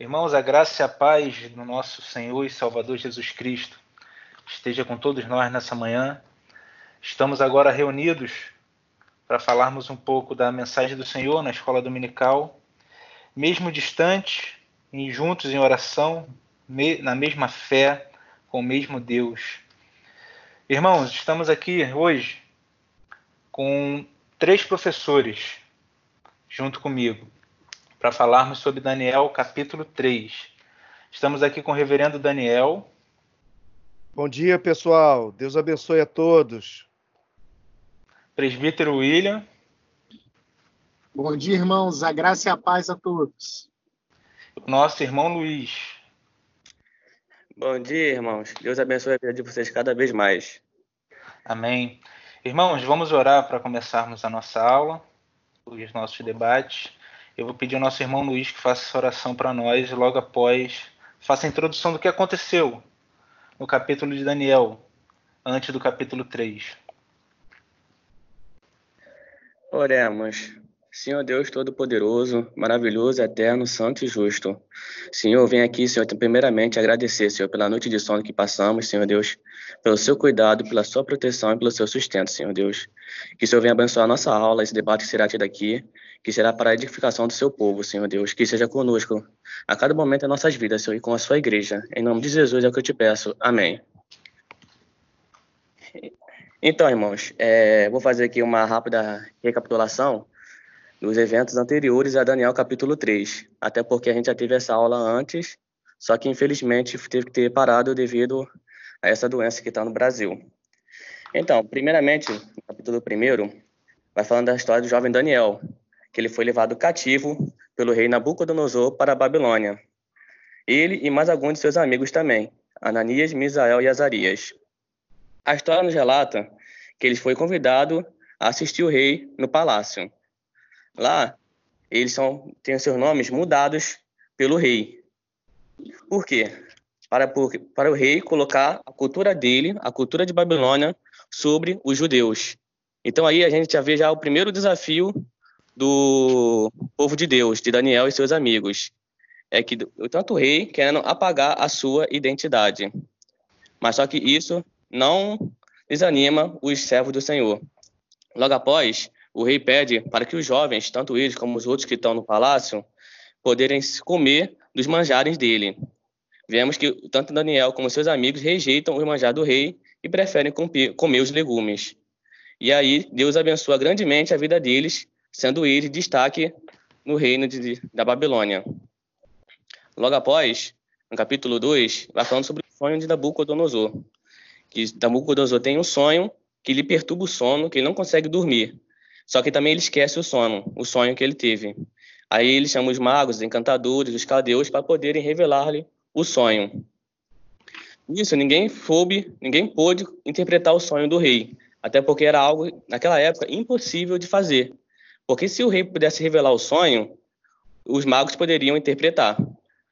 Irmãos, a graça e a paz do nosso Senhor e Salvador Jesus Cristo esteja com todos nós nessa manhã. Estamos agora reunidos para falarmos um pouco da mensagem do Senhor na escola dominical, mesmo distantes e juntos em oração, na mesma fé, com o mesmo Deus. Irmãos, estamos aqui hoje com três professores junto comigo para falarmos sobre Daniel capítulo 3. Estamos aqui com o reverendo Daniel. Bom dia, pessoal. Deus abençoe a todos. Presbítero William. Bom dia, irmãos. A graça e a paz a todos. Nosso irmão Luiz. Bom dia, irmãos. Deus abençoe a vida de vocês cada vez mais. Amém. Irmãos, vamos orar para começarmos a nossa aula, os nossos debates. Eu vou pedir ao nosso irmão Luiz que faça essa oração para nós logo após faça a introdução do que aconteceu no capítulo de Daniel, antes do capítulo 3. Oremos. Senhor Deus Todo-Poderoso, maravilhoso, eterno, santo e justo. Senhor, vem aqui, Senhor, primeiramente agradecer, Senhor, pela noite de sono que passamos, Senhor Deus, pelo seu cuidado, pela sua proteção e pelo seu sustento, Senhor Deus. Que o Senhor venha abençoar a nossa aula, esse debate que será tido aqui, que será para a edificação do seu povo, Senhor Deus. Que seja conosco a cada momento das nossas vidas, Senhor, e com a sua igreja. Em nome de Jesus é o que eu te peço. Amém. Então, irmãos, é, vou fazer aqui uma rápida recapitulação dos eventos anteriores a Daniel capítulo 3, até porque a gente já teve essa aula antes, só que infelizmente teve que ter parado devido a essa doença que está no Brasil. Então, primeiramente, no capítulo 1, vai falando da história do jovem Daniel, que ele foi levado cativo pelo rei Nabucodonosor para a Babilônia. Ele e mais alguns de seus amigos também, Ananias, Misael e Azarias. A história nos relata que ele foi convidado a assistir o rei no palácio. Lá, eles são, têm seus nomes mudados pelo rei. Por quê? Para, por, para o rei colocar a cultura dele, a cultura de Babilônia, sobre os judeus. Então aí a gente já vê já o primeiro desafio do povo de Deus, de Daniel e seus amigos. É que tanto o rei querendo apagar a sua identidade. Mas só que isso não desanima os servos do Senhor. Logo após, o rei pede para que os jovens, tanto eles como os outros que estão no palácio, poderem comer dos manjares dele. Vemos que tanto Daniel como seus amigos rejeitam o manjar do rei e preferem comer os legumes. E aí Deus abençoa grandemente a vida deles, sendo eles destaque no reino de, da Babilônia. Logo após, no capítulo 2, vai falando sobre o sonho de Nabucodonosor. Que Nabucodonosor tem um sonho que lhe perturba o sono, que ele não consegue dormir. Só que também ele esquece o sono, o sonho que ele teve. Aí ele chama os magos, os encantadores, os caldeus para poderem revelar-lhe o sonho. Isso, ninguém soube, ninguém pôde interpretar o sonho do rei, até porque era algo, naquela época, impossível de fazer. Porque se o rei pudesse revelar o sonho, os magos poderiam interpretar.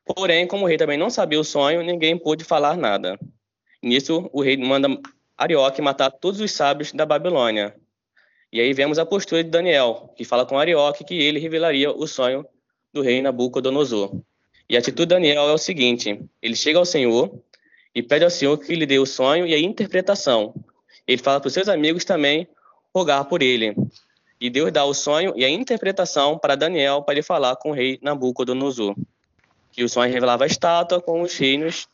Porém, como o rei também não sabia o sonho, ninguém pôde falar nada. Nisso, o rei manda Arioque matar todos os sábios da Babilônia, e aí vemos a postura de Daniel, que fala com Arioque que ele revelaria o sonho do rei Nabucodonosor. E a atitude de Daniel é o seguinte: ele chega ao Senhor e pede ao Senhor que lhe dê o sonho e a interpretação. Ele fala para os seus amigos também rogar por ele. E Deus dá o sonho e a interpretação para Daniel para ele falar com o rei Nabucodonosor. Que o sonho revelava a estátua com os reinos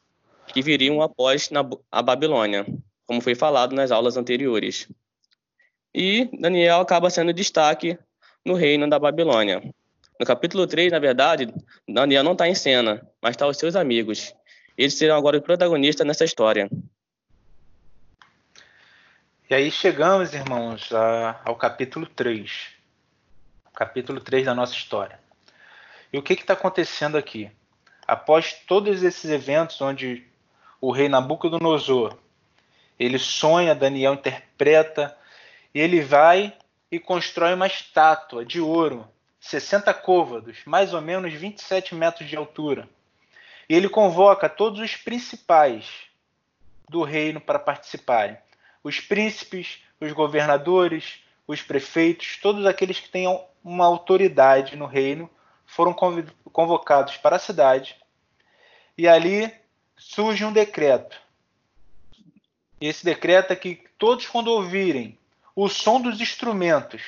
que viriam após a Babilônia, como foi falado nas aulas anteriores. E Daniel acaba sendo destaque no reino da Babilônia. No capítulo 3, na verdade, Daniel não está em cena, mas está os seus amigos. Eles serão agora os protagonistas nessa história. E aí chegamos, irmãos, a, ao capítulo 3. Capítulo 3 da nossa história. E o que está acontecendo aqui? Após todos esses eventos onde o rei Nabucodonosor ele sonha, Daniel interpreta, e ele vai e constrói uma estátua de ouro, 60 côvados, mais ou menos 27 metros de altura. E ele convoca todos os principais do reino para participarem. Os príncipes, os governadores, os prefeitos, todos aqueles que tenham uma autoridade no reino foram convocados para a cidade E ali surge um decreto. Esse decreto é que todos, quando ouvirem o som dos instrumentos,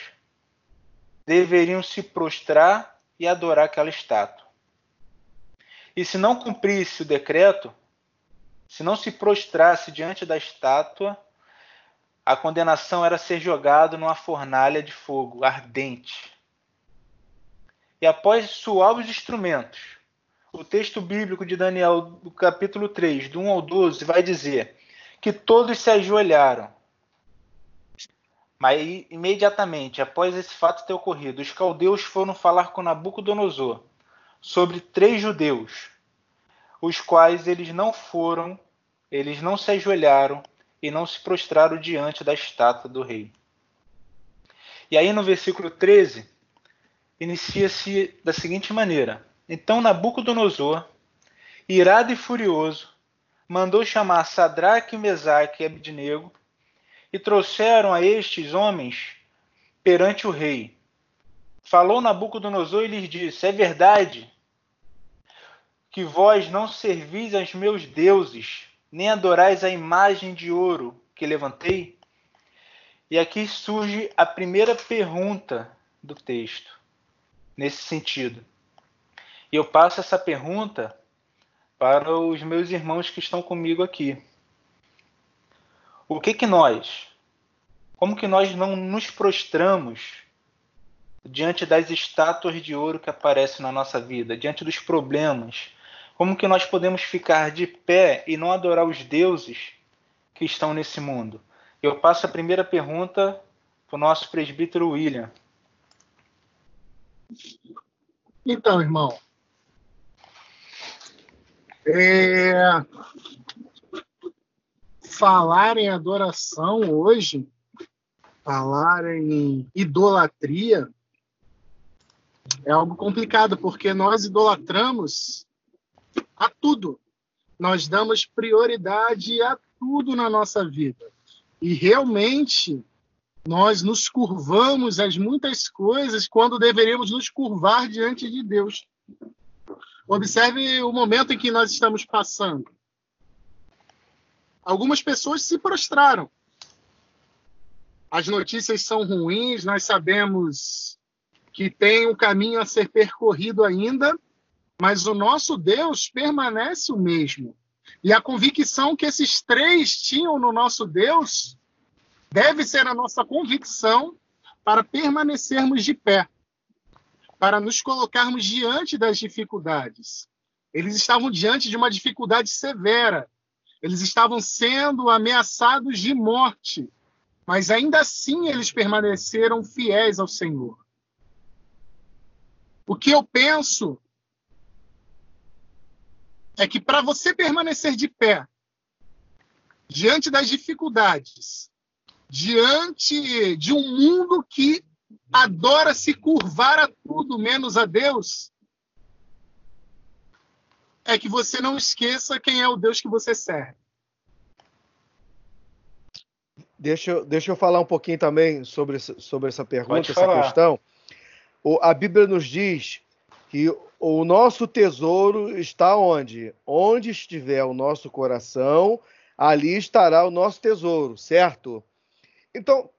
deveriam se prostrar e adorar aquela estátua. E se não cumprisse o decreto, se não se prostrasse diante da estátua, a condenação era ser jogado numa fornalha de fogo ardente. E após suar os instrumentos, o texto bíblico de Daniel, do capítulo 3, do 1 ao 12, vai dizer que todos se ajoelharam. Mas imediatamente após esse fato ter ocorrido, os caldeus foram falar com Nabucodonosor sobre três judeus, os quais eles não foram, eles não se ajoelharam e não se prostraram diante da estátua do rei. E aí no versículo 13, inicia-se da seguinte maneira: Então Nabucodonosor, irado e furioso, mandou chamar Sadraque, Mesaque e Abednego e trouxeram a estes homens perante o rei. Falou Nabucodonosor e lhes disse: É verdade que vós não servis aos meus deuses, nem adorais a imagem de ouro que levantei? E aqui surge a primeira pergunta do texto, nesse sentido. E eu passo essa pergunta para os meus irmãos que estão comigo aqui. O que que nós, como que nós não nos prostramos diante das estátuas de ouro que aparecem na nossa vida, diante dos problemas, como que nós podemos ficar de pé e não adorar os deuses que estão nesse mundo? Eu passo a primeira pergunta para o nosso presbítero William. Então, irmão, é... falar em adoração hoje, falar em idolatria, é algo complicado, porque nós idolatramos a tudo. Nós damos prioridade a tudo na nossa vida. E realmente nós nos curvamos às muitas coisas quando deveríamos nos curvar diante de Deus. Observe o momento em que nós estamos passando. Algumas pessoas se prostraram. As notícias são ruins, nós sabemos que tem um caminho a ser percorrido ainda, mas o nosso Deus permanece o mesmo. E a convicção que esses três tinham no nosso Deus deve ser a nossa convicção para permanecermos de pé, para nos colocarmos diante das dificuldades. Eles estavam diante de uma dificuldade severa. Eles estavam sendo ameaçados de morte, mas ainda assim eles permaneceram fiéis ao Senhor. O que eu penso é que para você permanecer de pé diante das dificuldades, diante de um mundo que adora se curvar a tudo menos a Deus, é que você não esqueça quem é o Deus que você serve. Deixa eu, deixa eu falar um pouquinho também sobre, sobre essa pergunta, essa questão. O, a Bíblia nos diz que o nosso tesouro está onde? Onde estiver o nosso coração, ali estará o nosso tesouro, certo? Então,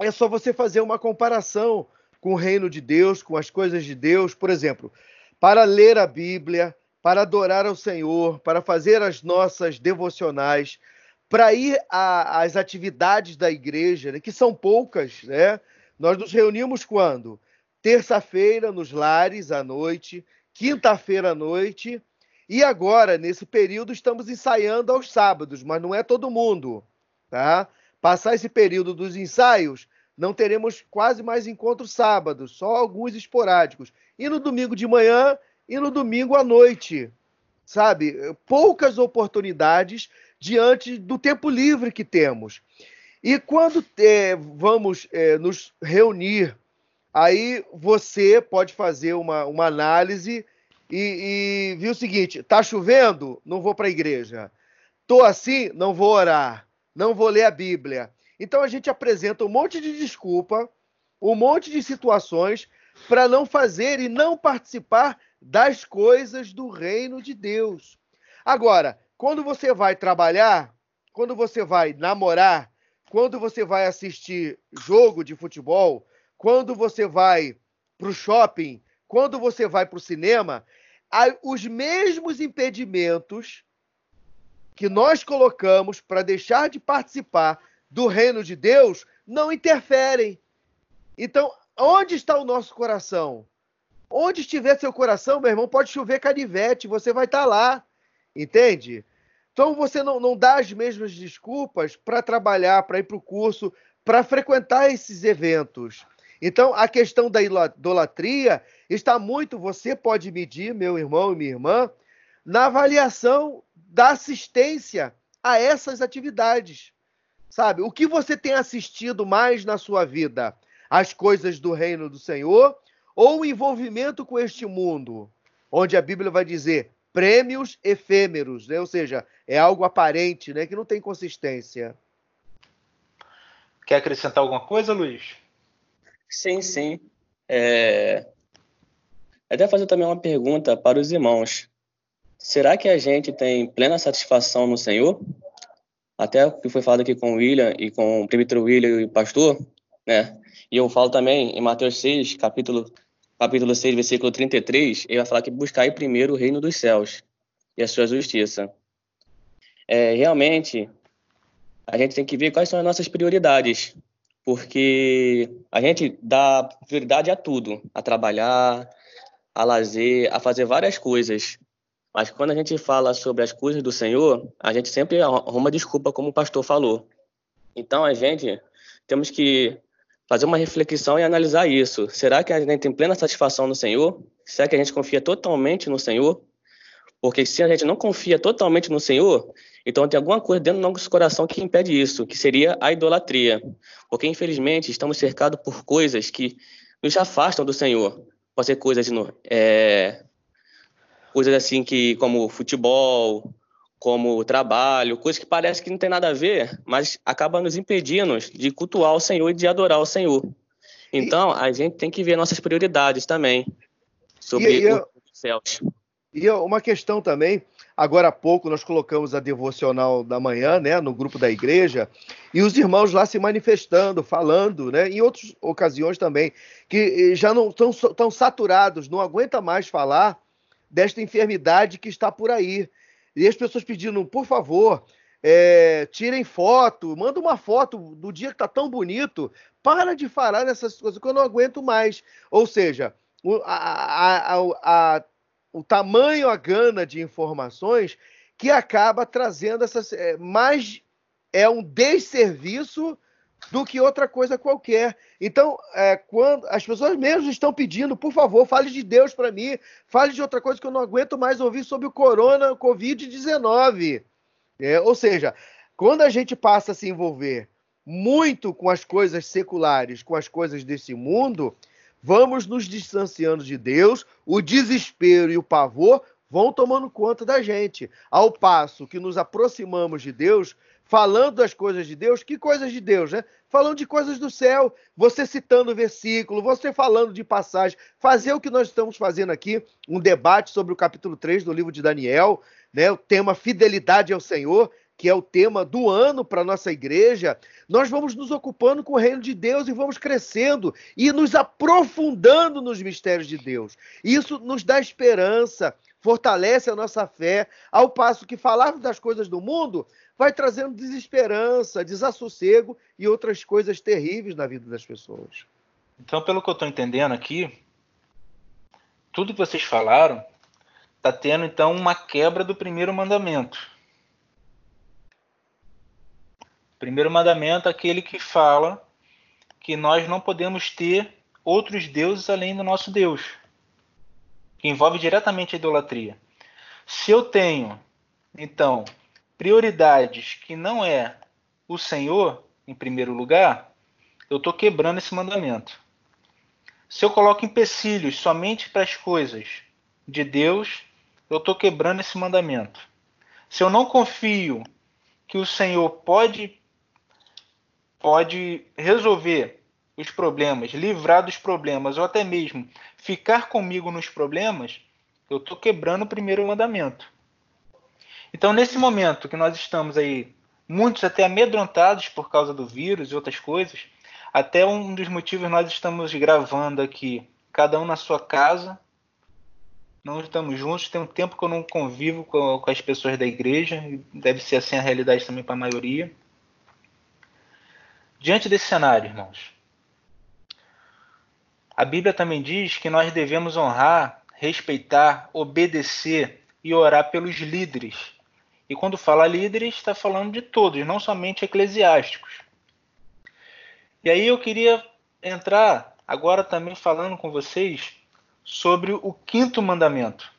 é só você fazer uma comparação com o reino de Deus, com as coisas de Deus, por exemplo, para ler a Bíblia, para adorar ao Senhor, para fazer as nossas devocionais, para ir às atividades da igreja, né, que são poucas, né? Nós nos reunimos quando? Terça-feira nos lares à noite, quinta-feira à noite. E agora, nesse período, estamos ensaiando aos sábados, mas não é todo mundo, tá? Passar esse período dos ensaios, não teremos quase mais encontros sábados, só alguns esporádicos. E no domingo de manhã e no domingo à noite, sabe? Poucas oportunidades diante do tempo livre que temos. E quando é, vamos é, nos reunir Aí você pode fazer uma, uma análise e, e viu o seguinte: tá chovendo? Não vou para a igreja. Tô assim? Não vou orar. Não vou ler a Bíblia. Então a gente apresenta um monte de desculpa, um monte de situações para não fazer e não participar das coisas do reino de Deus. Agora, quando você vai trabalhar, quando você vai namorar, quando você vai assistir jogo de futebol, quando você vai para o shopping, quando você vai para o cinema, os mesmos impedimentos que nós colocamos para deixar de participar do reino de Deus não interferem. Então, onde está o nosso coração? Onde estiver seu coração, meu irmão, pode chover canivete, você vai estar lá. Entende? Então você não, não dá as mesmas desculpas para trabalhar, para ir para o curso, para frequentar esses eventos. Então a questão da idolatria está muito, você pode medir, meu irmão e minha irmã, na avaliação da assistência a essas atividades. Sabe? O que você tem assistido mais na sua vida? As coisas do reino do Senhor ou o envolvimento com este mundo? Onde a Bíblia vai dizer: prêmios efêmeros, né? ou seja, é algo aparente, né? que não tem consistência. Quer acrescentar alguma coisa, Luiz? Sim, sim. É... Até fazer também uma pergunta para os irmãos. Será que a gente tem plena satisfação no Senhor? Até o que foi falado aqui com o William e com o presbítero William e o pastor, né? E eu falo também em Mateus 6, capítulo capítulo 6, versículo 33, ele vai falar que buscai primeiro o reino dos céus e a sua justiça. É, realmente, a gente tem que ver quais são as nossas prioridades, porque a gente dá prioridade a tudo, a trabalhar, a lazer, a fazer várias coisas. Mas quando a gente fala sobre as coisas do Senhor, a gente sempre arruma desculpa, como o pastor falou. Então, a gente temos que fazer uma reflexão e analisar isso. Será que a gente tem plena satisfação no Senhor? Será que a gente confia totalmente no Senhor? Porque se a gente não confia totalmente no Senhor, então tem alguma coisa dentro do nosso coração que impede isso, que seria a idolatria. Porque, infelizmente, estamos cercados por coisas que nos afastam do Senhor. Pode ser coisas, é, coisas assim que, como futebol, como trabalho, coisas que parece que não tem nada a ver, mas acaba nos impedindo de cultuar o Senhor e de adorar o Senhor. Então, a gente tem que ver nossas prioridades também sobre e, e os céus. E uma questão também, agora há pouco nós colocamos a devocional da manhã, né, no grupo da igreja, e os irmãos lá se manifestando, falando, né, em outras ocasiões também, que já não estão tão saturados, não aguenta mais falar desta enfermidade que está por aí e as pessoas pedindo, por favor, é, tirem foto, manda uma foto do dia que tá tão bonito, para de falar nessas coisas que eu não aguento mais. Ou seja, o, a, a, a, o tamanho, a gana de informações que acaba trazendo essas. É, mais é um desserviço do que outra coisa qualquer. Então, é, quando as pessoas mesmo estão pedindo, por favor, fale de Deus para mim, fale de outra coisa que eu não aguento mais ouvir sobre o corona, Covid-19. É, ou seja, quando a gente passa a se envolver muito com as coisas seculares, com as coisas desse mundo, vamos nos distanciando de Deus, o desespero e o pavor vão tomando conta da gente. Ao passo que nos aproximamos de Deus, falando das coisas de Deus, que coisas de Deus, né? Falando de coisas do céu, você citando versículo, você falando de passagem, fazer o que nós estamos fazendo aqui, um debate sobre o capítulo 3 do livro de Daniel, né? O tema fidelidade ao Senhor, que é o tema do ano para nossa igreja. Nós vamos nos ocupando com o reino de Deus e vamos crescendo e nos aprofundando nos mistérios de Deus. Isso nos dá esperança, fortalece a nossa fé, ao passo que falarmos das coisas do mundo vai trazendo desesperança, desassossego e outras coisas terríveis na vida das pessoas. Então, pelo que eu estou entendendo aqui, tudo que vocês falaram está tendo então uma quebra do primeiro mandamento. O primeiro mandamento aquele que fala que nós não podemos ter outros deuses além do nosso Deus, que envolve diretamente a idolatria. Se eu tenho, então, prioridades que não é o Senhor em primeiro lugar, eu estou quebrando esse mandamento. Se eu coloco empecilhos somente para as coisas de Deus, eu estou quebrando esse mandamento. Se eu não confio que o Senhor pode pode resolver os problemas, livrar dos problemas ou até mesmo ficar comigo nos problemas, eu estou quebrando o primeiro mandamento. Então, nesse momento que nós estamos aí, muitos até amedrontados por causa do vírus e outras coisas, até um dos motivos nós estamos gravando aqui, cada um na sua casa, não estamos juntos, tem um tempo que eu não convivo com, com as pessoas da igreja, deve ser assim a realidade também para a maioria. Diante desse cenário, irmãos, a Bíblia também diz que nós devemos honrar, respeitar, obedecer e orar pelos líderes. E quando fala líderes, está falando de todos, não somente eclesiásticos. E aí eu queria entrar agora também falando com vocês sobre o quinto mandamento,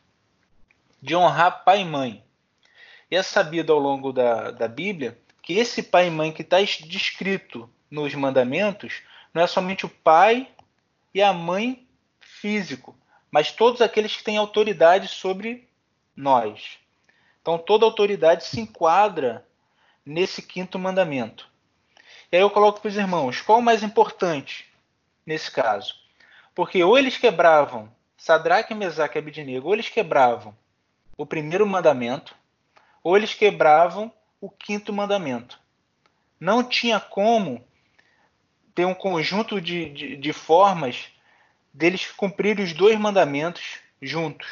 de honrar pai e mãe. E é sabido ao longo da, da Bíblia que esse pai e mãe que está descrito nos mandamentos não é somente o pai e a mãe físico, mas todos aqueles que têm autoridade sobre nós. Então toda autoridade se enquadra nesse quinto mandamento. E aí eu coloco para os irmãos, qual o mais importante nesse caso? Porque ou eles quebravam, Sadraque, Mesaque e Abidnego, ou eles quebravam o primeiro mandamento, ou eles quebravam o quinto mandamento. Não tinha como ter um conjunto de, de, de formas deles cumprirem os dois mandamentos juntos.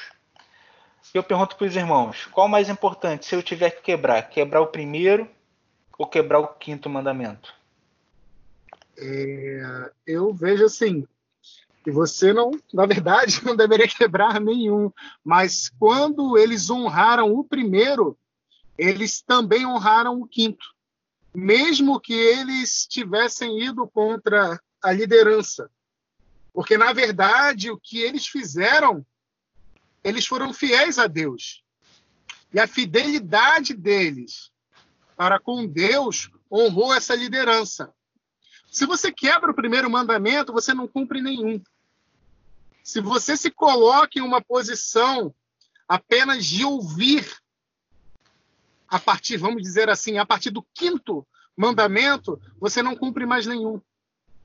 Eu pergunto para os irmãos: qual mais importante se eu tiver que quebrar? Quebrar o primeiro ou quebrar o quinto mandamento? É, eu vejo assim, que você não, na verdade, não deveria quebrar nenhum, mas quando eles honraram o primeiro, eles também honraram o quinto, mesmo que eles tivessem ido contra a liderança. Porque, na verdade, o que eles fizeram, eles foram fiéis a Deus. E a fidelidade deles para com Deus honrou essa liderança. Se você quebra o primeiro mandamento, você não cumpre nenhum. Se você se coloca em uma posição apenas de ouvir a partir, vamos dizer assim, a partir do quinto mandamento, você não cumpre mais nenhum.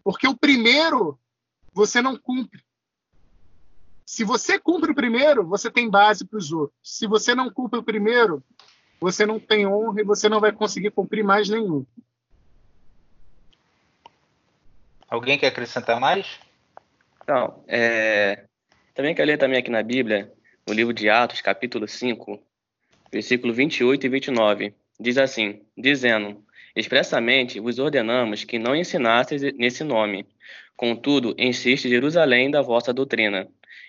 Porque o primeiro você não cumpre. Se você cumpre o primeiro, você tem base para os outros. Se você não cumpre o primeiro, você não tem honra e você não vai conseguir cumprir mais nenhum. Alguém quer acrescentar mais? Então, é, também quero ler também aqui na Bíblia, no livro de Atos, capítulo 5, versículo 28 e 29. Diz assim, dizendo, expressamente vos ordenamos que não ensinasseis nesse nome, contudo, insiste Jerusalém da vossa doutrina,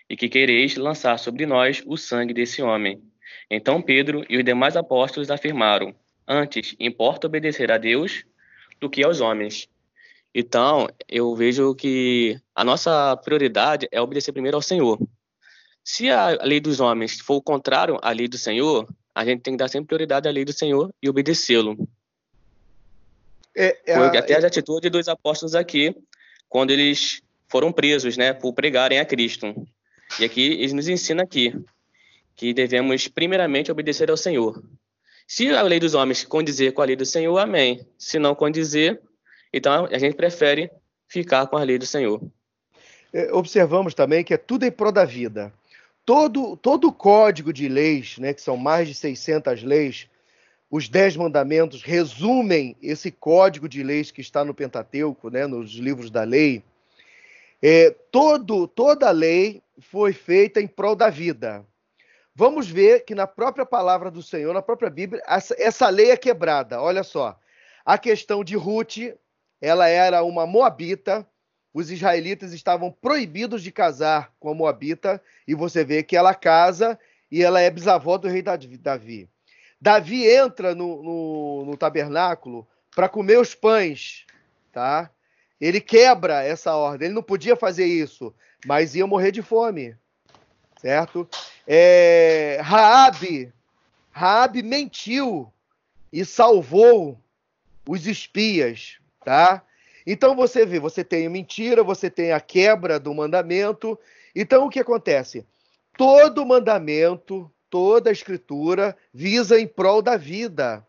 e que quereis lançar sobre nós o sangue desse homem. Então Pedro e os demais apóstolos afirmaram, antes importa obedecer a Deus do que aos homens. Então, eu vejo que a nossa prioridade é obedecer primeiro ao Senhor. Se a lei dos homens for o contrário à lei do Senhor, a gente tem que dar sempre prioridade à lei do Senhor e obedecê-lo. É, é até a atitude dos apóstolos aqui, quando eles foram presos, né, por pregarem a Cristo. E aqui eles nos ensinam aqui que devemos primeiramente obedecer ao Senhor. Se a lei dos homens condizer com a lei do Senhor, amém. Se não condizer, então, a gente prefere ficar com a lei do Senhor. É, observamos também que é tudo em prol da vida. Todo, todo o código de leis, né, que são mais de 600 leis, os Dez Mandamentos resumem esse código de leis que está no Pentateuco, né, nos livros da lei. É, todo, toda a lei foi feita em prol da vida. Vamos ver que na própria palavra do Senhor, na própria Bíblia, essa, essa lei é quebrada. Olha só. A questão de Ruth, ela era uma moabita. Os israelitas estavam proibidos de casar com a moabita, e você vê que ela casa e ela é bisavó do rei Davi. Davi entra no, no, no tabernáculo para comer os pães, tá? Ele quebra essa ordem. Ele não podia fazer isso, mas ia morrer de fome, certo? É, Raabe, Raabe mentiu e salvou os espias, tá? Então você vê, você tem a mentira, você tem a quebra do mandamento. Então o que acontece? Todo mandamento, toda a escritura visa em prol da vida.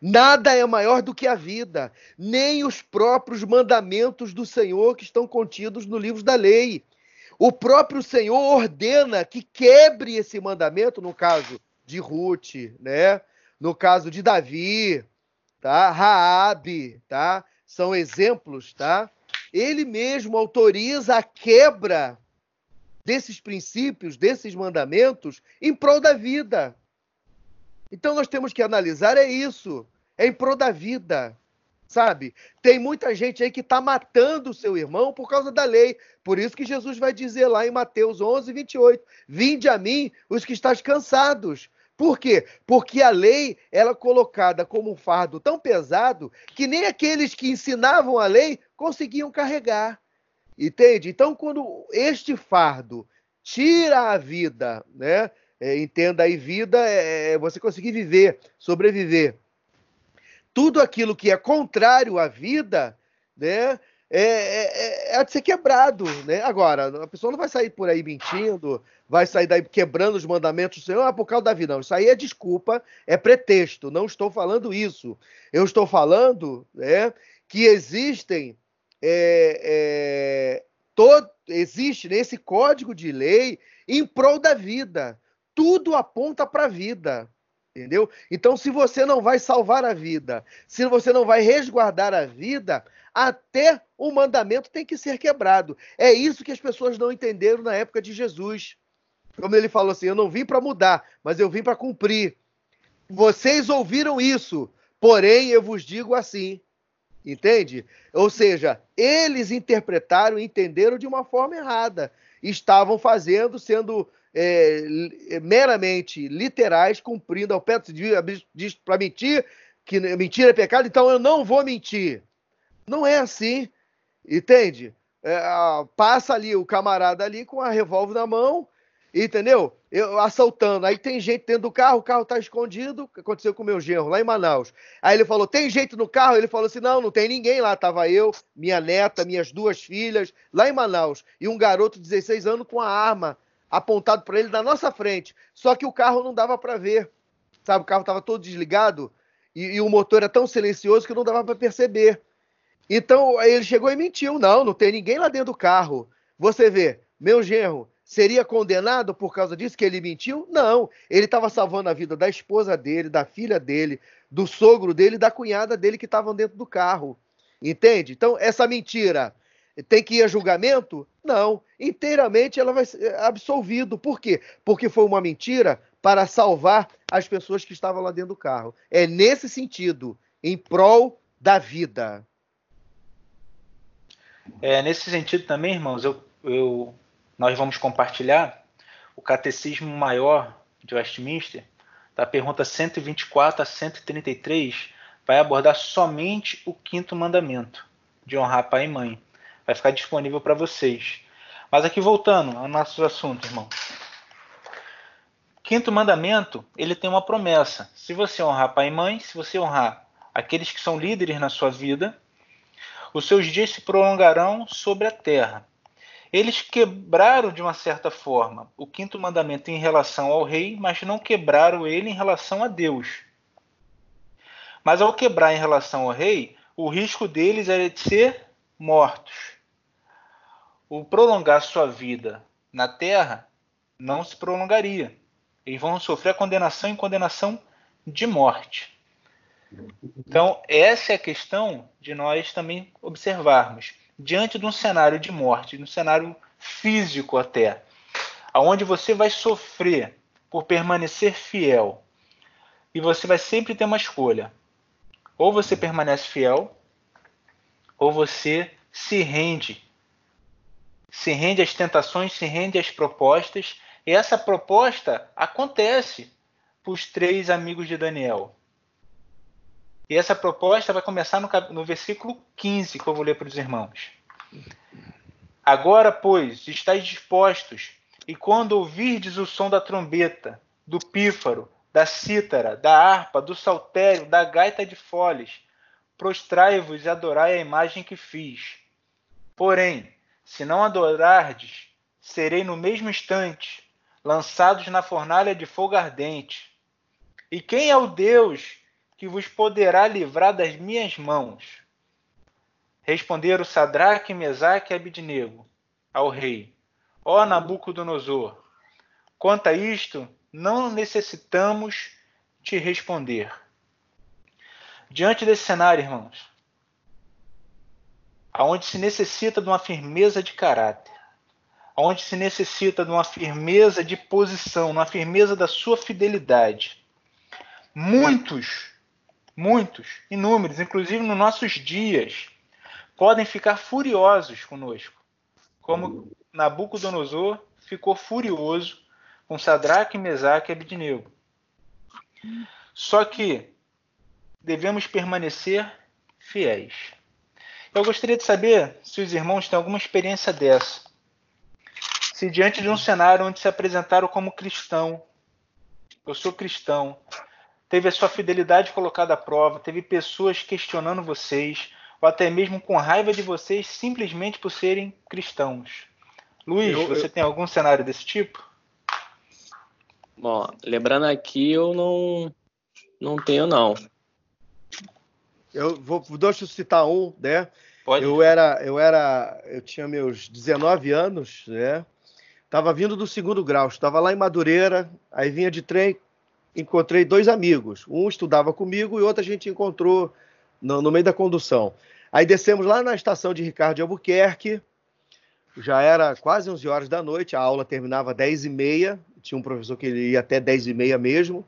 Nada é maior do que a vida, nem os próprios mandamentos do Senhor que estão contidos no livro da lei. O próprio Senhor ordena que quebre esse mandamento, no caso de Ruth, né? no caso de Davi, tá? Raabe, tá? São exemplos, tá? Ele mesmo autoriza a quebra desses princípios, desses mandamentos em prol da vida. Então nós temos que analisar é isso, é em prol da vida sabe? Tem muita gente aí que está matando o seu irmão por causa da lei. Por isso que Jesus vai dizer lá em Mateus 11, 28, Vinde a mim os que estás cansados. Por quê? Porque a lei ela é colocada como um fardo tão pesado que nem aqueles que ensinavam a lei conseguiam carregar. Entende? Então, quando este fardo tira a vida, né? É, entenda aí, vida é, é você conseguir viver, sobreviver tudo aquilo que é contrário à vida, né? É, é, é, de ser quebrado, né? Agora, a pessoa não vai sair por aí mentindo, vai sair daí quebrando os mandamentos do Senhor ah, por causa da vida. Não, isso aí é desculpa, é pretexto. Não estou falando isso. Eu estou falando né, que existem. É, é, todo, existe nesse código de lei em prol da vida. Tudo aponta para a vida. Entendeu? Então, se você não vai salvar a vida, se você não vai resguardar a vida, até o mandamento tem que ser quebrado. É isso que as pessoas não entenderam na época de Jesus. Como ele falou assim: Eu não vim para mudar, mas eu vim para cumprir. Vocês ouviram isso, porém eu vos digo assim. Entende? Ou seja, eles interpretaram e entenderam de uma forma errada. Estavam fazendo, sendo é, meramente literais, cumprindo ao pé diz para mentir, que mentira é pecado, então eu não vou mentir. Não é assim, entende? É, passa ali o camarada ali com a revólver na mão, entendeu? Eu, assaltando. Aí tem gente dentro do carro, o carro tá escondido. Aconteceu com o meu genro, lá em Manaus. Aí ele falou: tem gente no carro? Ele falou assim: não, não tem ninguém lá. Tava eu, minha neta, minhas duas filhas, lá em Manaus. E um garoto de 16 anos com a arma apontado para ele na nossa frente. Só que o carro não dava para ver. Sabe, o carro estava todo desligado e, e, o motor era tão silencioso que não dava para perceber. Então ele chegou e mentiu: não, não tem ninguém lá dentro do carro. Você vê, meu genro seria condenado por causa disso que ele mentiu? Não, ele estava salvando a vida da esposa dele, da filha dele, do sogro dele, da cunhada dele que estavam dentro do carro. Entende? Então essa mentira tem que ir a julgamento? Não. Inteiramente ela vai ser absolvido. Por quê? Porque foi uma mentira para salvar as pessoas que estavam lá dentro do carro. É nesse sentido, em prol da vida. É nesse sentido também, irmãos, eu, eu, nós vamos compartilhar o Catecismo Maior de Westminster, da pergunta 124 a 133, vai abordar somente o quinto mandamento, de honrar pai e mãe vai ficar disponível para vocês. Mas aqui voltando ao nosso assunto, irmão. Quinto mandamento, ele tem uma promessa. Se você honrar pai e mãe, se você honrar aqueles que são líderes na sua vida, os seus dias se prolongarão sobre a terra. Eles quebraram de uma certa forma o quinto mandamento em relação ao rei, mas não quebraram ele em relação a Deus. Mas ao quebrar em relação ao rei, o risco deles era de ser mortos o prolongar sua vida na terra não se prolongaria. Eles vão sofrer condenação em condenação de morte. Então, essa é a questão de nós também observarmos. Diante de um cenário de morte, de um cenário físico até, aonde você vai sofrer por permanecer fiel, e você vai sempre ter uma escolha. Ou você permanece fiel, ou você se rende se rende às tentações, se rende às propostas. E essa proposta acontece para os três amigos de Daniel. E essa proposta vai começar no, no versículo 15, que eu vou ler para os irmãos. Agora, pois, estáis dispostos, e quando ouvirdes o som da trombeta, do pífaro, da cítara, da harpa, do saltério, da gaita de foles, prostrai-vos e adorai a imagem que fiz. Porém, se não adorardes, serei no mesmo instante lançados na fornalha de fogo ardente. E quem é o Deus que vos poderá livrar das minhas mãos? Responderam Sadraque, Mesaque e Abidnego ao rei: Ó Nabucodonosor, quanto a isto, não necessitamos te responder. Diante desse cenário, irmãos, aonde se necessita de uma firmeza de caráter, aonde se necessita de uma firmeza de posição, uma firmeza da sua fidelidade. Muitos, muitos, inúmeros, inclusive nos nossos dias, podem ficar furiosos conosco, como Nabucodonosor ficou furioso com Sadraque, Mesaque e Abidnego. Só que devemos permanecer fiéis. Eu gostaria de saber se os irmãos têm alguma experiência dessa. Se diante de um cenário onde se apresentaram como cristão, eu sou cristão, teve a sua fidelidade colocada à prova, teve pessoas questionando vocês, ou até mesmo com raiva de vocês simplesmente por serem cristãos. Luiz, eu, você eu... tem algum cenário desse tipo? Bom, lembrando aqui, eu não, não tenho, não. Eu vou, deixa eu citar um, né? Pode. Eu era, eu era, eu tinha meus 19 anos, né? Tava vindo do segundo grau, estava lá em Madureira, aí vinha de trem, encontrei dois amigos. Um estudava comigo e outro a gente encontrou no, no meio da condução. Aí descemos lá na estação de Ricardo de Albuquerque, já era quase 11 horas da noite, a aula terminava 10 e meia, tinha um professor que ia até 10 e meia mesmo,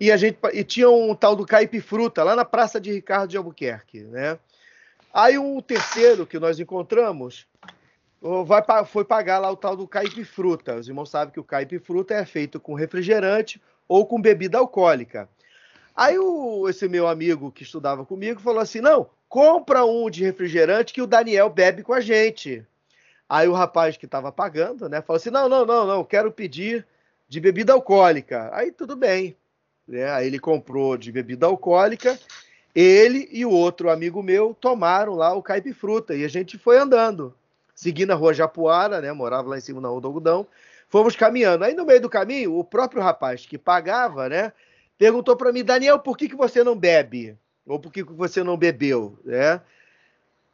e a gente e tinha um tal do caipifruta lá na Praça de Ricardo de Albuquerque, né? Aí um terceiro que nós encontramos vai, foi pagar lá o tal do caipifruta. Os irmãos sabem que o caipifruta é feito com refrigerante ou com bebida alcoólica. Aí o, esse meu amigo que estudava comigo falou assim: não, compra um de refrigerante que o Daniel bebe com a gente. Aí o rapaz que estava pagando, né, falou assim: não, não, não, não, quero pedir de bebida alcoólica. Aí tudo bem. Né? Aí ele comprou de bebida alcoólica. Ele e o outro amigo meu tomaram lá o caipifruta e a gente foi andando, seguindo a rua Japuara, né? Morava lá em cima na rua do algodão. Fomos caminhando. Aí no meio do caminho, o próprio rapaz que pagava, né? Perguntou para mim, Daniel, por que, que você não bebe? Ou por que, que você não bebeu, né?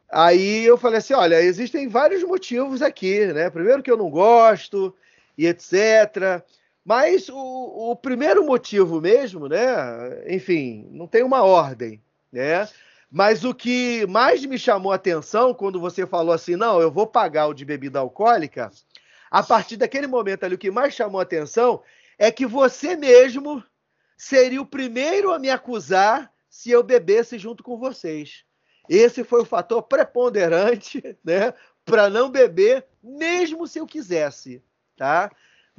Aí eu falei assim: olha, existem vários motivos aqui, né? Primeiro que eu não gosto e etc. Mas o, o primeiro motivo mesmo, né? Enfim, não tem uma ordem, né? Mas o que mais me chamou a atenção quando você falou assim, não, eu vou pagar o de bebida alcoólica, a partir daquele momento ali, o que mais chamou a atenção é que você mesmo seria o primeiro a me acusar se eu bebesse junto com vocês. Esse foi o fator preponderante, né, para não beber, mesmo se eu quisesse, tá?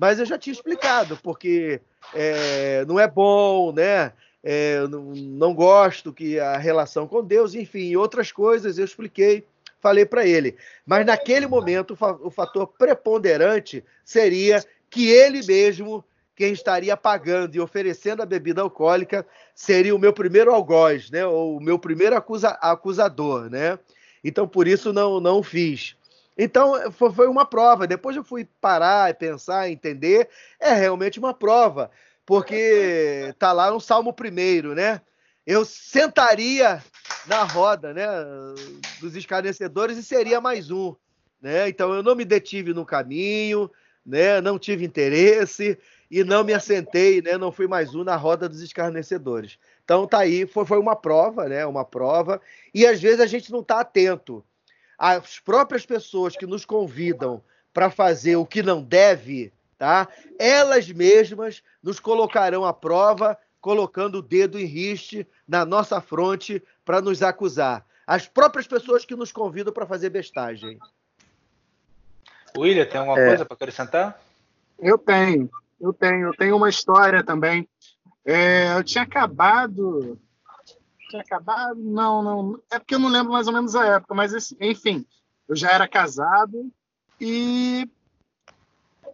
Mas eu já tinha explicado, porque é, não é bom, né? É, não, não, gosto que a relação com Deus, enfim, outras coisas eu expliquei, falei para ele. Mas naquele momento o fator preponderante seria que ele mesmo quem estaria pagando e oferecendo a bebida alcoólica seria o meu primeiro algoz, né? Ou o meu primeiro acusa, acusador, né? Então, por isso, não, não fiz. Então, foi uma prova. Depois eu fui parar e pensar, entender. É realmente uma prova. Porque tá lá no Salmo primeiro, né? Eu sentaria na roda, né? Dos escarnecedores e seria mais um. Né? Então, eu não me detive no caminho, né? não tive interesse e não me assentei, né? Não fui mais um na roda dos escarnecedores. Então tá aí, foi, foi uma prova, né? Uma prova. E às vezes a gente não está atento. As próprias pessoas que nos convidam para fazer o que não deve, tá? Elas mesmas nos colocarão à prova, colocando o dedo em riste na nossa fronte para nos acusar. As próprias pessoas que nos convidam para fazer bestagem. William, tem alguma é. coisa para acrescentar? Eu tenho. Eu tenho, eu tenho uma história também. É, eu tinha acabado. Tinha acabado? Não, não. É porque eu não lembro mais ou menos a época, mas enfim, eu já era casado e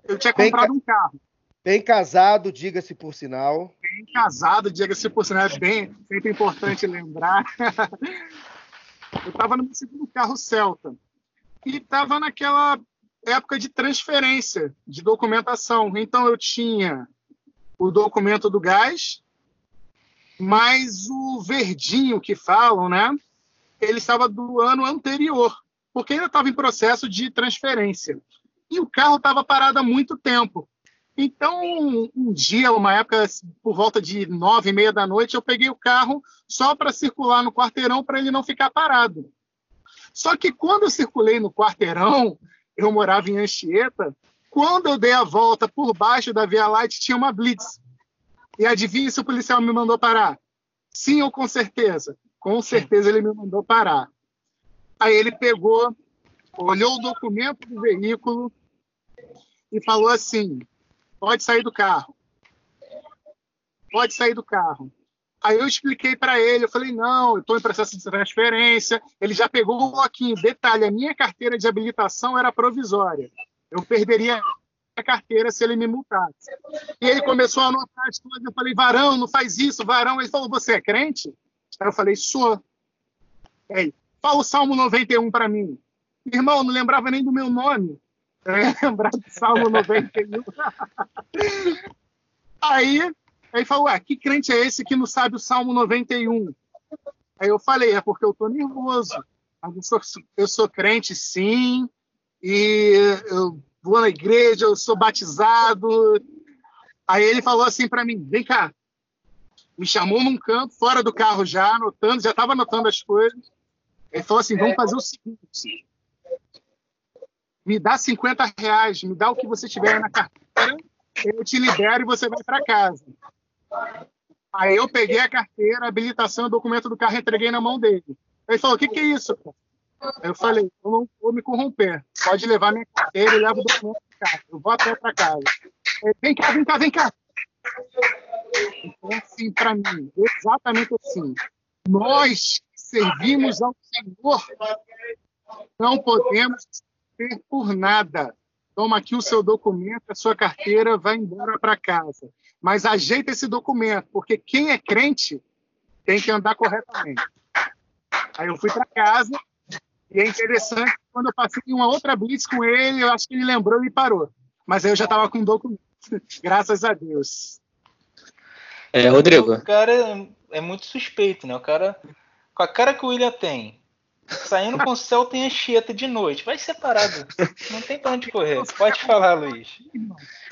eu tinha bem comprado um carro. Bem casado, diga-se por sinal. Bem casado, diga-se por sinal, é bem, sempre importante lembrar. eu estava no segundo carro Celta e estava naquela época de transferência de documentação. Então eu tinha o documento do gás, mas o verdinho que falam, né? Ele estava do ano anterior, porque ainda estava em processo de transferência. E o carro estava parado há muito tempo. Então, um dia, uma época, por volta de nove e meia da noite, eu peguei o carro só para circular no quarteirão para ele não ficar parado. Só que quando eu circulei no quarteirão, eu morava em Anchieta, quando eu dei a volta por baixo da Via Light, tinha uma blitz. E adivinha se o policial me mandou parar? Sim ou com certeza? Com certeza ele me mandou parar. Aí ele pegou, olhou o documento do veículo e falou assim: pode sair do carro. Pode sair do carro. Aí eu expliquei para ele, eu falei, não, eu estou em processo de transferência. Ele já pegou o bloquinho. Detalhe, a minha carteira de habilitação era provisória. Eu perderia carteira se ele me multasse. E ele começou a anotar as coisas. Eu falei, varão, não faz isso, varão. Ele falou, você é crente? Aí eu falei, sou. Aí, fala o Salmo 91 para mim. Irmão, não lembrava nem do meu nome. Lembrar do Salmo 91. Aí Aí falou, ué, que crente é esse que não sabe o Salmo 91? Aí eu falei, é porque eu tô nervoso. Eu sou, eu sou crente, sim, e eu vou na igreja, eu sou batizado. Aí ele falou assim para mim, vem cá. Me chamou num canto, fora do carro já, anotando, já estava anotando as coisas. Ele falou assim, vamos fazer o seguinte. Me dá 50 reais, me dá o que você tiver na carteira, eu te libero e você vai para casa. Aí eu peguei a carteira, habilitação, documento do carro entreguei na mão dele. Ele falou: O que, que é isso? Eu falei: Eu não vou me corromper. Pode levar minha carteira e leva o documento para casa. Eu vou até para casa. Vem cá, vem cá, vem cá. Então, assim, para mim, exatamente assim. Nós que servimos ao Senhor não podemos ser por nada. Toma aqui o seu documento, a sua carteira, vai embora para casa mas ajeita esse documento, porque quem é crente tem que andar corretamente. Aí eu fui para casa e é interessante quando eu passei uma outra blitz com ele, eu acho que ele lembrou e parou. Mas aí eu já estava com documento, graças a Deus. É, Rodrigo. O cara é, é muito suspeito, né? O cara, com a cara que o William tem, Saindo com o céu tem Anchieta de noite. Vai separado. Não tem pra onde correr. Pode falar, Luiz.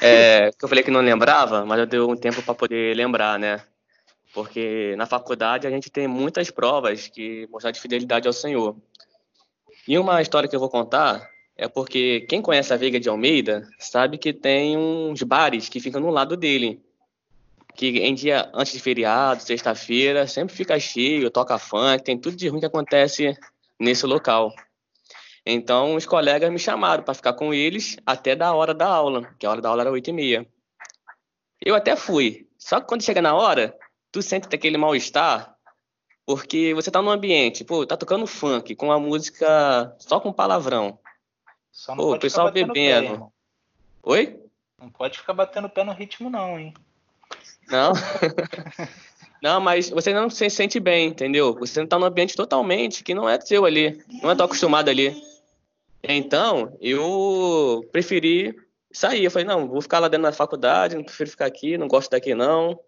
É, que eu falei que não lembrava, mas eu dei um tempo para poder lembrar, né? Porque na faculdade a gente tem muitas provas que mostram de fidelidade ao Senhor. E uma história que eu vou contar é porque quem conhece a Veiga de Almeida sabe que tem uns bares que ficam no lado dele. Que em dia antes de feriado, sexta-feira, sempre fica cheio, toca funk, tem tudo de ruim que acontece nesse local. Então, os colegas me chamaram para ficar com eles até da hora da aula, que a hora da aula era oito e meia. Eu até fui, só que quando chega na hora, tu sente aquele mal-estar, porque você tá num ambiente, pô, tá tocando funk com a música só com palavrão. Só não pô, o pessoal bebendo. Pé, Oi? Não pode ficar batendo pé no ritmo, não, hein? Não. Não, mas você não se sente bem, entendeu? Você não tá num ambiente totalmente que não é seu ali, não é tão acostumado ali. Então, eu preferi sair. Eu falei, não, vou ficar lá dentro da faculdade, não prefiro ficar aqui, não gosto daqui não.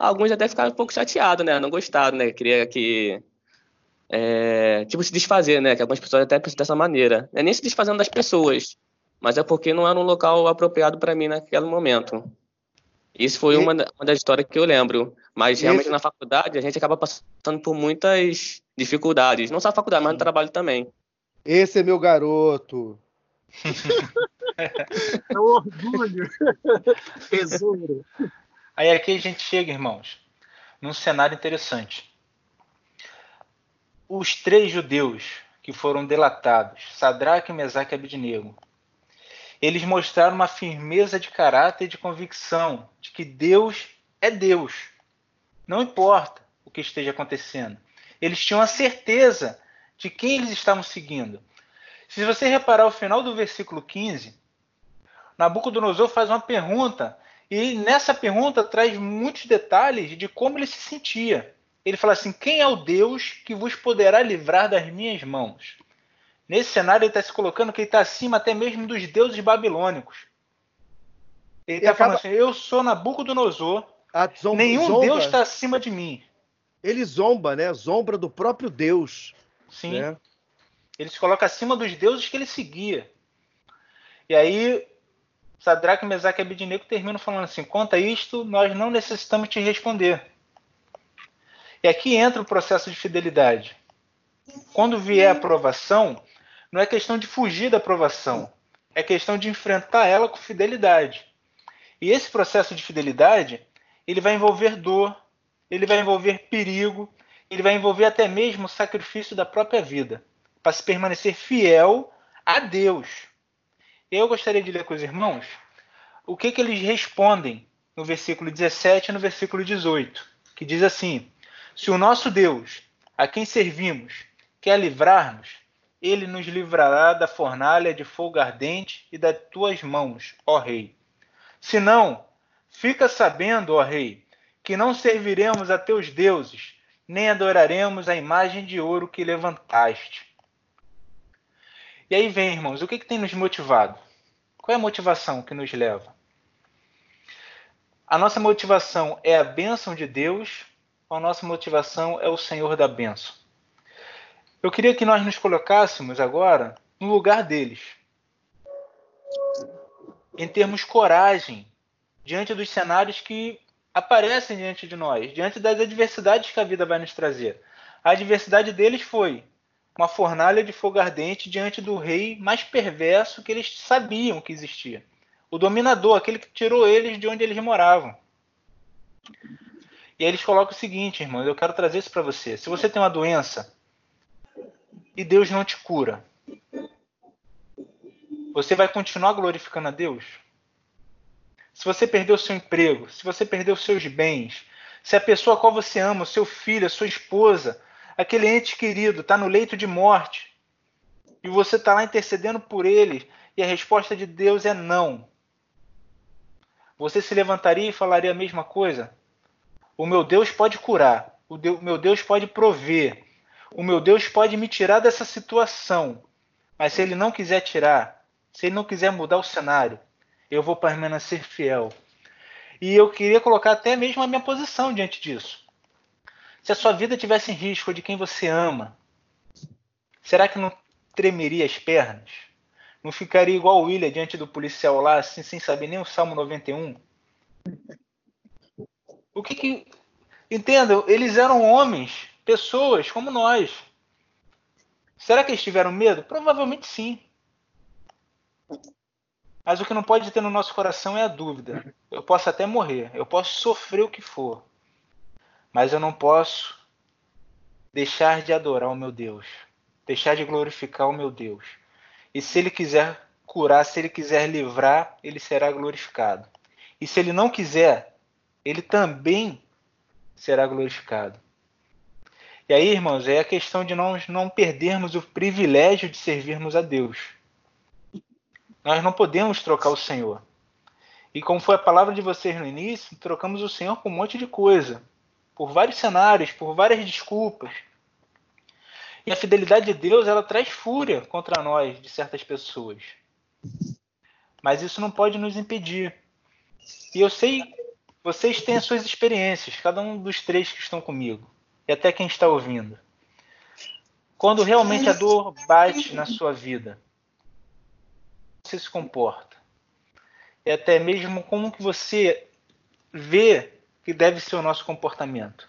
Alguns até ficaram um pouco chateados, né? Não gostaram, né? Queria que. É, tipo, se desfazer, né? Que algumas pessoas até pensam dessa maneira. Não é nem se desfazendo das pessoas, mas é porque não era um local apropriado para mim naquele momento. Isso foi e... uma, uma das histórias que eu lembro. Mas realmente Esse... na faculdade a gente acaba passando por muitas dificuldades. Não só na faculdade, mas no trabalho também. Esse é meu garoto. é um orgulho. Tesouro. Aí aqui a gente chega, irmãos, num cenário interessante. Os três judeus que foram delatados, Sadraque, Mesaque e Abidnego, eles mostraram uma firmeza de caráter e de convicção de que Deus é Deus. Não importa o que esteja acontecendo. Eles tinham a certeza de quem eles estavam seguindo. Se você reparar o final do versículo 15, Nabucodonosor faz uma pergunta e nessa pergunta traz muitos detalhes de como ele se sentia. Ele fala assim: Quem é o Deus que vos poderá livrar das minhas mãos? Nesse cenário, ele está se colocando que ele está acima até mesmo dos deuses babilônicos. Ele está acaba... falando assim: eu sou Nabucodonosor, zomba, nenhum zomba. deus está acima de mim. Ele zomba, né? Zombra do próprio Deus. Sim. Né? Ele se coloca acima dos deuses que ele seguia. E aí, Sadraque, Mesaque e Abednego terminam falando assim: conta isto, nós não necessitamos te responder. E aqui entra o processo de fidelidade. Quando vier a aprovação, não é questão de fugir da aprovação, é questão de enfrentar ela com fidelidade. E esse processo de fidelidade, ele vai envolver dor, ele vai envolver perigo, ele vai envolver até mesmo o sacrifício da própria vida, para se permanecer fiel a Deus. Eu gostaria de ler com os irmãos o que, que eles respondem no versículo 17 e no versículo 18, que diz assim: Se o nosso Deus, a quem servimos, quer livrar-nos, ele nos livrará da fornalha de fogo ardente e das tuas mãos, ó Rei. Se não, fica sabendo, ó Rei, que não serviremos a teus deuses, nem adoraremos a imagem de ouro que levantaste. E aí vem, irmãos, o que, que tem nos motivado? Qual é a motivação que nos leva? A nossa motivação é a bênção de Deus, ou a nossa motivação é o Senhor da bênção? Eu queria que nós nos colocássemos agora no lugar deles. Em termos coragem diante dos cenários que aparecem diante de nós, diante das adversidades que a vida vai nos trazer. A adversidade deles foi uma fornalha de fogo ardente diante do rei mais perverso que eles sabiam que existia. O dominador, aquele que tirou eles de onde eles moravam. E aí eles colocam o seguinte, irmão, eu quero trazer isso para você. Se você tem uma doença, e Deus não te cura, você vai continuar glorificando a Deus? Se você perdeu seu emprego, se você perdeu seus bens, se a pessoa a qual você ama, o seu filho, a sua esposa, aquele ente querido está no leito de morte e você está lá intercedendo por ele e a resposta de Deus é não. Você se levantaria e falaria a mesma coisa? O meu Deus pode curar, o meu Deus pode prover, o meu Deus pode me tirar dessa situação, mas se ele não quiser tirar, se ele não quiser mudar o cenário, eu vou permanecer fiel. E eu queria colocar até mesmo a minha posição diante disso. Se a sua vida tivesse em risco de quem você ama, será que não tremeria as pernas? Não ficaria igual o William diante do policial lá, assim, sem saber nem o Salmo 91? O que que. Entenda, eles eram homens pessoas como nós. Será que eles tiveram medo? Provavelmente sim. Mas o que não pode ter no nosso coração é a dúvida. Eu posso até morrer, eu posso sofrer o que for, mas eu não posso deixar de adorar o meu Deus, deixar de glorificar o meu Deus. E se ele quiser curar, se ele quiser livrar, ele será glorificado. E se ele não quiser, ele também será glorificado. E aí, irmãos, é a questão de nós não perdermos o privilégio de servirmos a Deus. Nós não podemos trocar o Senhor. E como foi a palavra de vocês no início, trocamos o Senhor por um monte de coisa. Por vários cenários, por várias desculpas. E a fidelidade de Deus, ela traz fúria contra nós, de certas pessoas. Mas isso não pode nos impedir. E eu sei, vocês têm as suas experiências, cada um dos três que estão comigo e até quem está ouvindo. Quando realmente a dor bate na sua vida, você se comporta. E até mesmo como que você vê deve ser o nosso comportamento.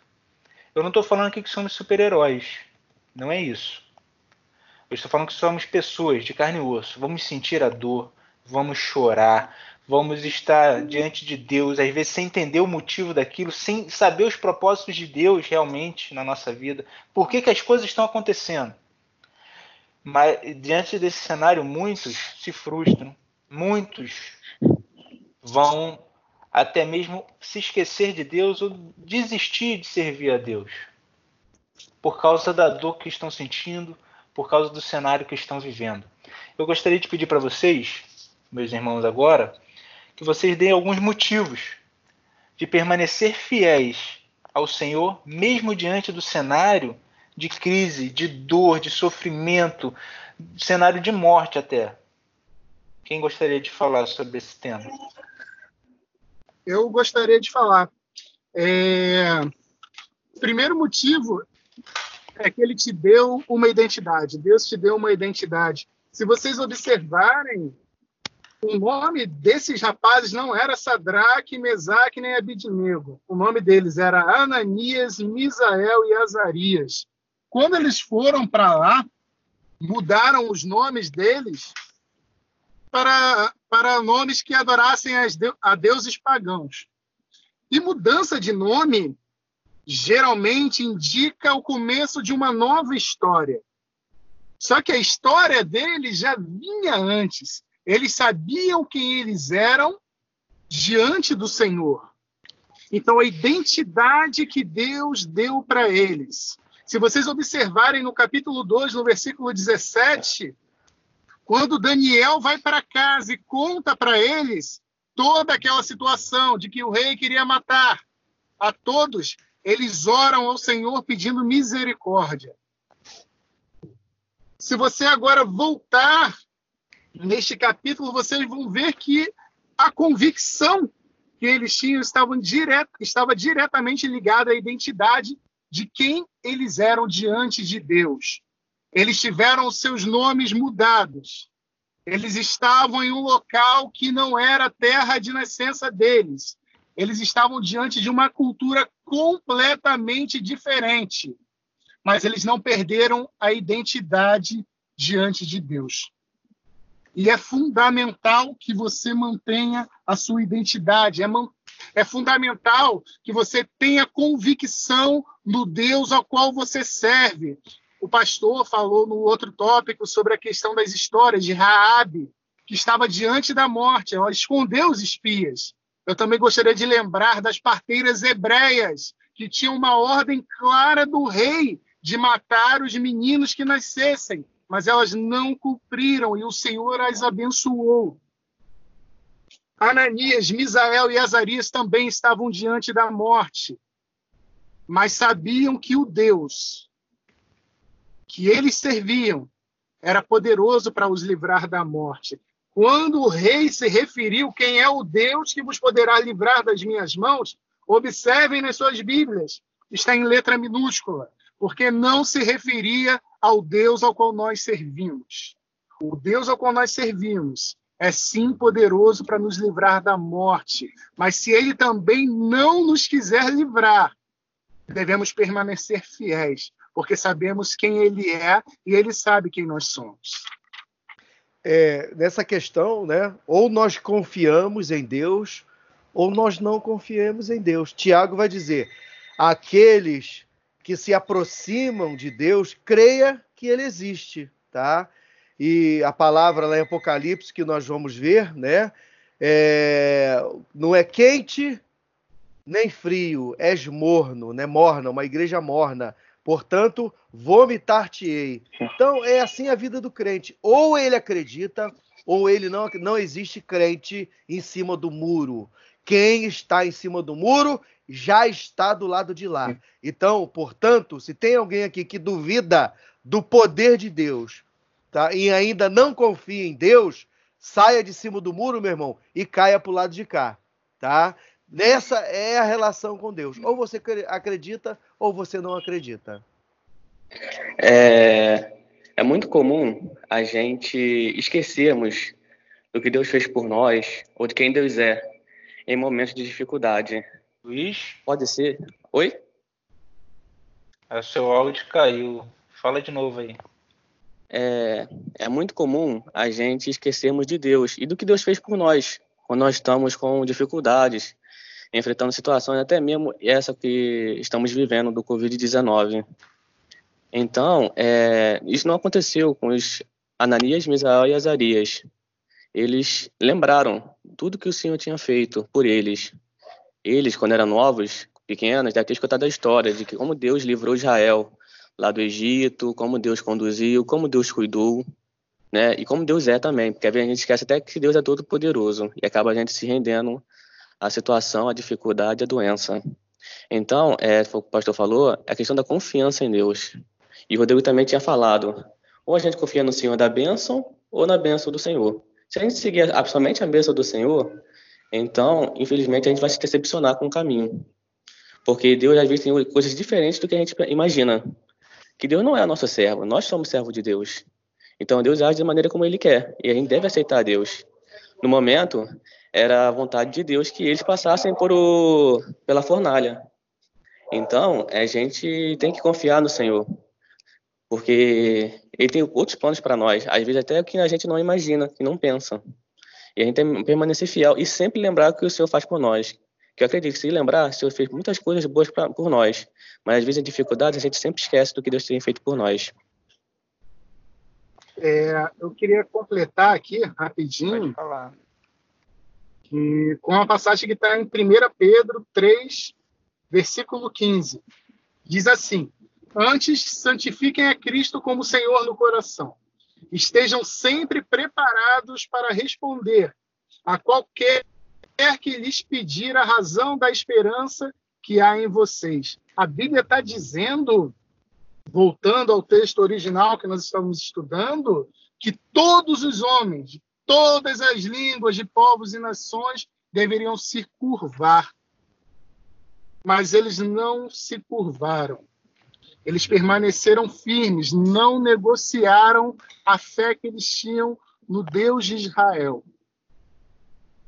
Eu não estou falando aqui que somos super-heróis. Não é isso. Eu estou falando que somos pessoas de carne e osso. Vamos sentir a dor, vamos chorar, vamos estar diante de Deus, às vezes sem entender o motivo daquilo, sem saber os propósitos de Deus realmente na nossa vida, por que, que as coisas estão acontecendo. Mas diante desse cenário, muitos se frustram, muitos vão até mesmo se esquecer de Deus ou desistir de servir a Deus, por causa da dor que estão sentindo, por causa do cenário que estão vivendo. Eu gostaria de pedir para vocês, meus irmãos, agora, que vocês deem alguns motivos de permanecer fiéis ao Senhor, mesmo diante do cenário de crise, de dor, de sofrimento, cenário de morte até. Quem gostaria de falar sobre esse tema? Eu gostaria de falar. É... Primeiro motivo é que ele te deu uma identidade. Deus te deu uma identidade. Se vocês observarem o nome desses rapazes não era Sadraque, Mesaque nem Abidnego. O nome deles era Ananias, Misael e Azarias. Quando eles foram para lá, mudaram os nomes deles para, para nomes que adorassem a deuses pagãos. E mudança de nome geralmente indica o começo de uma nova história. Só que a história deles já vinha antes. Eles sabiam quem eles eram diante do Senhor. Então, a identidade que Deus deu para eles. Se vocês observarem no capítulo 2, no versículo 17, quando Daniel vai para casa e conta para eles toda aquela situação de que o rei queria matar a todos, eles oram ao Senhor pedindo misericórdia. Se você agora voltar neste capítulo, vocês vão ver que a convicção que eles tinham estava, diret, estava diretamente ligada à identidade de quem eles eram diante de Deus. Eles tiveram seus nomes mudados. Eles estavam em um local que não era terra de nascença deles. Eles estavam diante de uma cultura completamente diferente. Mas eles não perderam a identidade diante de Deus. E é fundamental que você mantenha a sua identidade. É, é fundamental que você tenha convicção no Deus ao qual você serve. O pastor falou no outro tópico sobre a questão das histórias de Raabe, que estava diante da morte, ela escondeu os espias. Eu também gostaria de lembrar das parteiras hebreias, que tinham uma ordem clara do rei de matar os meninos que nascessem mas elas não cumpriram e o Senhor as abençoou. Ananias, Misael e Azarias também estavam diante da morte, mas sabiam que o Deus que eles serviam era poderoso para os livrar da morte. Quando o rei se referiu quem é o Deus que vos poderá livrar das minhas mãos, observem nas suas Bíblias, está em letra minúscula, porque não se referia ao Deus ao qual nós servimos. O Deus ao qual nós servimos é sim poderoso para nos livrar da morte, mas se ele também não nos quiser livrar, devemos permanecer fiéis, porque sabemos quem ele é e ele sabe quem nós somos. É, nessa questão, né? Ou nós confiamos em Deus, ou nós não confiamos em Deus. Tiago vai dizer: aqueles que se aproximam de Deus, creia que ele existe, tá? E a palavra lá em Apocalipse que nós vamos ver, né? É, não é quente nem frio, és morno, né? Morna, uma igreja morna. Portanto, vomitar-te-ei. Então, é assim a vida do crente. Ou ele acredita, ou ele não, não existe crente em cima do muro. Quem está em cima do muro já está do lado de lá. Então, portanto, se tem alguém aqui que duvida do poder de Deus, tá? E ainda não confia em Deus, saia de cima do muro, meu irmão, e caia para o lado de cá, tá? Nessa é a relação com Deus. Ou você acredita ou você não acredita. É, é muito comum a gente esquecermos do que Deus fez por nós ou de quem Deus é em momentos de dificuldade. Luiz? Pode ser. Oi? O seu áudio caiu. Fala de novo aí. É, é muito comum a gente esquecermos de Deus e do que Deus fez por nós quando nós estamos com dificuldades, enfrentando situações até mesmo essa que estamos vivendo do Covid-19. Então, é, isso não aconteceu com os Ananias, Misael e Azarias. Eles lembraram tudo que o Senhor tinha feito por eles eles, quando eram novos, pequenos, devem ter escutado a história de que como Deus livrou Israel lá do Egito, como Deus conduziu, como Deus cuidou, né? E como Deus é também, porque a gente esquece até que Deus é todo poderoso e acaba a gente se rendendo à situação, à dificuldade, à doença. Então, é, o pastor falou, é a questão da confiança em Deus. E o Rodrigo também tinha falado, ou a gente confia no Senhor da bênção ou na bênção do Senhor. Se a gente seguir somente a bênção do Senhor, então, infelizmente, a gente vai se decepcionar com o caminho. Porque Deus, às vezes, tem coisas diferentes do que a gente imagina. Que Deus não é nosso servo, nós somos servos de Deus. Então, Deus age da maneira como Ele quer. E a gente deve aceitar Deus. no momento, era a vontade de Deus que eles passassem por o, pela fornalha. Então, a gente tem que confiar no Senhor, porque Ele tem outros planos para nós, às vezes até que a gente não imagina, que não pensa. E a gente tem que permanecer fiel e sempre lembrar o que o Senhor faz por nós. Que eu acredito que se lembrar, o Senhor fez muitas coisas boas pra, por nós, mas às vezes em dificuldades a gente sempre esquece do que Deus tem feito por nós. É, eu queria completar aqui rapidinho com uma passagem que está em 1 Pedro 3, versículo 15. Diz assim: Antes, santifiquem a Cristo como Senhor no coração. Estejam sempre preparados para responder a qualquer que lhes pedir a razão da esperança que há em vocês. A Bíblia está dizendo voltando ao texto original que nós estamos estudando, que todos os homens, todas as línguas, de povos e nações, deveriam se curvar. Mas eles não se curvaram. Eles permaneceram firmes, não negociaram a fé que eles tinham no Deus de Israel.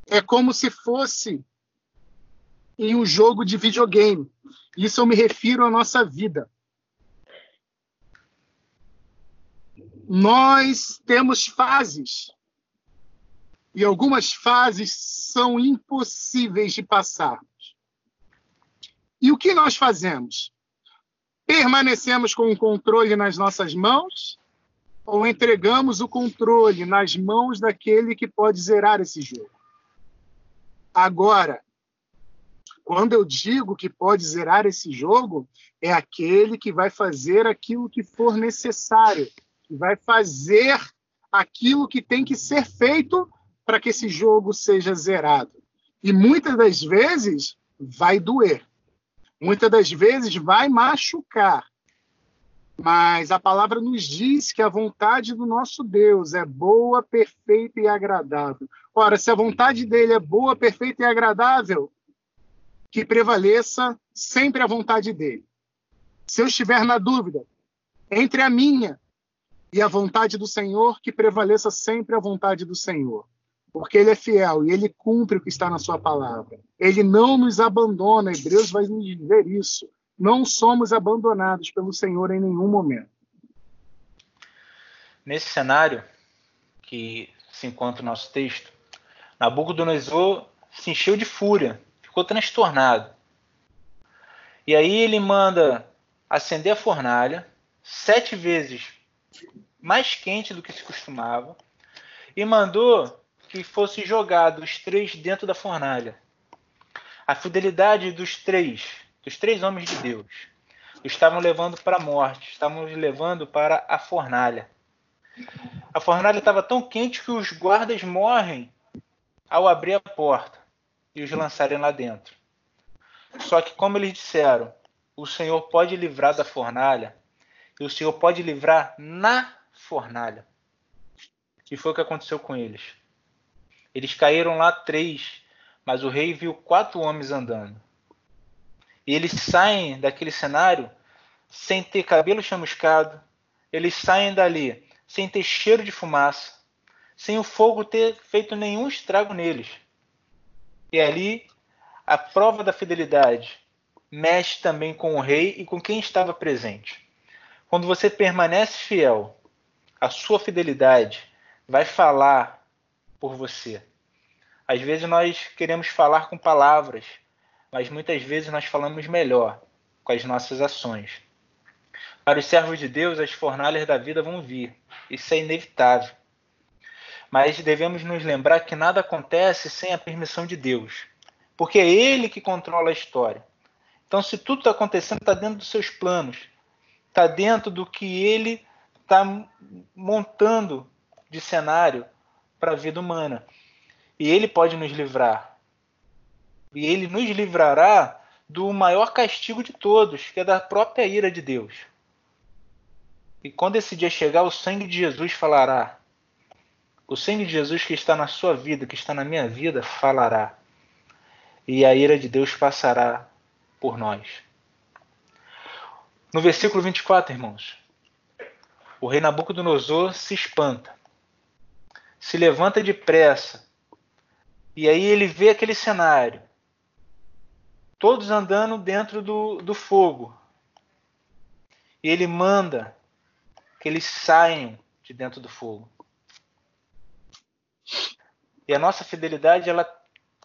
É como se fosse em um jogo de videogame. Isso eu me refiro à nossa vida. nós temos fases. E algumas fases são impossíveis de passarmos. E o que nós fazemos? Permanecemos com o controle nas nossas mãos ou entregamos o controle nas mãos daquele que pode zerar esse jogo? Agora, quando eu digo que pode zerar esse jogo, é aquele que vai fazer aquilo que for necessário vai fazer aquilo que tem que ser feito para que esse jogo seja zerado. E muitas das vezes vai doer. Muitas das vezes vai machucar. Mas a palavra nos diz que a vontade do nosso Deus é boa, perfeita e agradável. Ora, se a vontade dele é boa, perfeita e agradável, que prevaleça sempre a vontade dele. Se eu estiver na dúvida entre a minha e a vontade do Senhor, que prevaleça sempre a vontade do Senhor. Porque ele é fiel e ele cumpre o que está na sua palavra. Ele não nos abandona, Hebreus vai nos dizer isso. Não somos abandonados pelo Senhor em nenhum momento. Nesse cenário que se encontra o nosso texto, Nabucodonosor se encheu de fúria, ficou transtornado. E aí ele manda acender a fornalha sete vezes mais quente do que se costumava e mandou que fossem jogados os três dentro da fornalha. A fidelidade dos três, dos três homens de Deus, estavam levando para a morte, estavam levando para a fornalha. A fornalha estava tão quente que os guardas morrem ao abrir a porta e os lançarem lá dentro. Só que, como eles disseram, o Senhor pode livrar da fornalha e o Senhor pode livrar na fornalha. Que foi o que aconteceu com eles. Eles caíram lá três, mas o rei viu quatro homens andando. E eles saem daquele cenário sem ter cabelo chamuscado, eles saem dali sem ter cheiro de fumaça, sem o fogo ter feito nenhum estrago neles. E ali a prova da fidelidade mexe também com o rei e com quem estava presente. Quando você permanece fiel, a sua fidelidade vai falar por você. Às vezes nós queremos falar com palavras, mas muitas vezes nós falamos melhor com as nossas ações. Para os servos de Deus, as fornalhas da vida vão vir. Isso é inevitável. Mas devemos nos lembrar que nada acontece sem a permissão de Deus, porque é Ele que controla a história. Então, se tudo está acontecendo, está dentro dos seus planos, está dentro do que Ele está montando de cenário para a vida humana. E ele pode nos livrar. E ele nos livrará do maior castigo de todos, que é da própria ira de Deus. E quando esse dia chegar, o sangue de Jesus falará. O sangue de Jesus que está na sua vida, que está na minha vida, falará. E a ira de Deus passará por nós. No versículo 24, irmãos, o rei Nabucodonosor se espanta, se levanta depressa E aí ele vê aquele cenário. Todos andando dentro do, do fogo. E ele manda que eles saiam de dentro do fogo. E a nossa fidelidade, ela,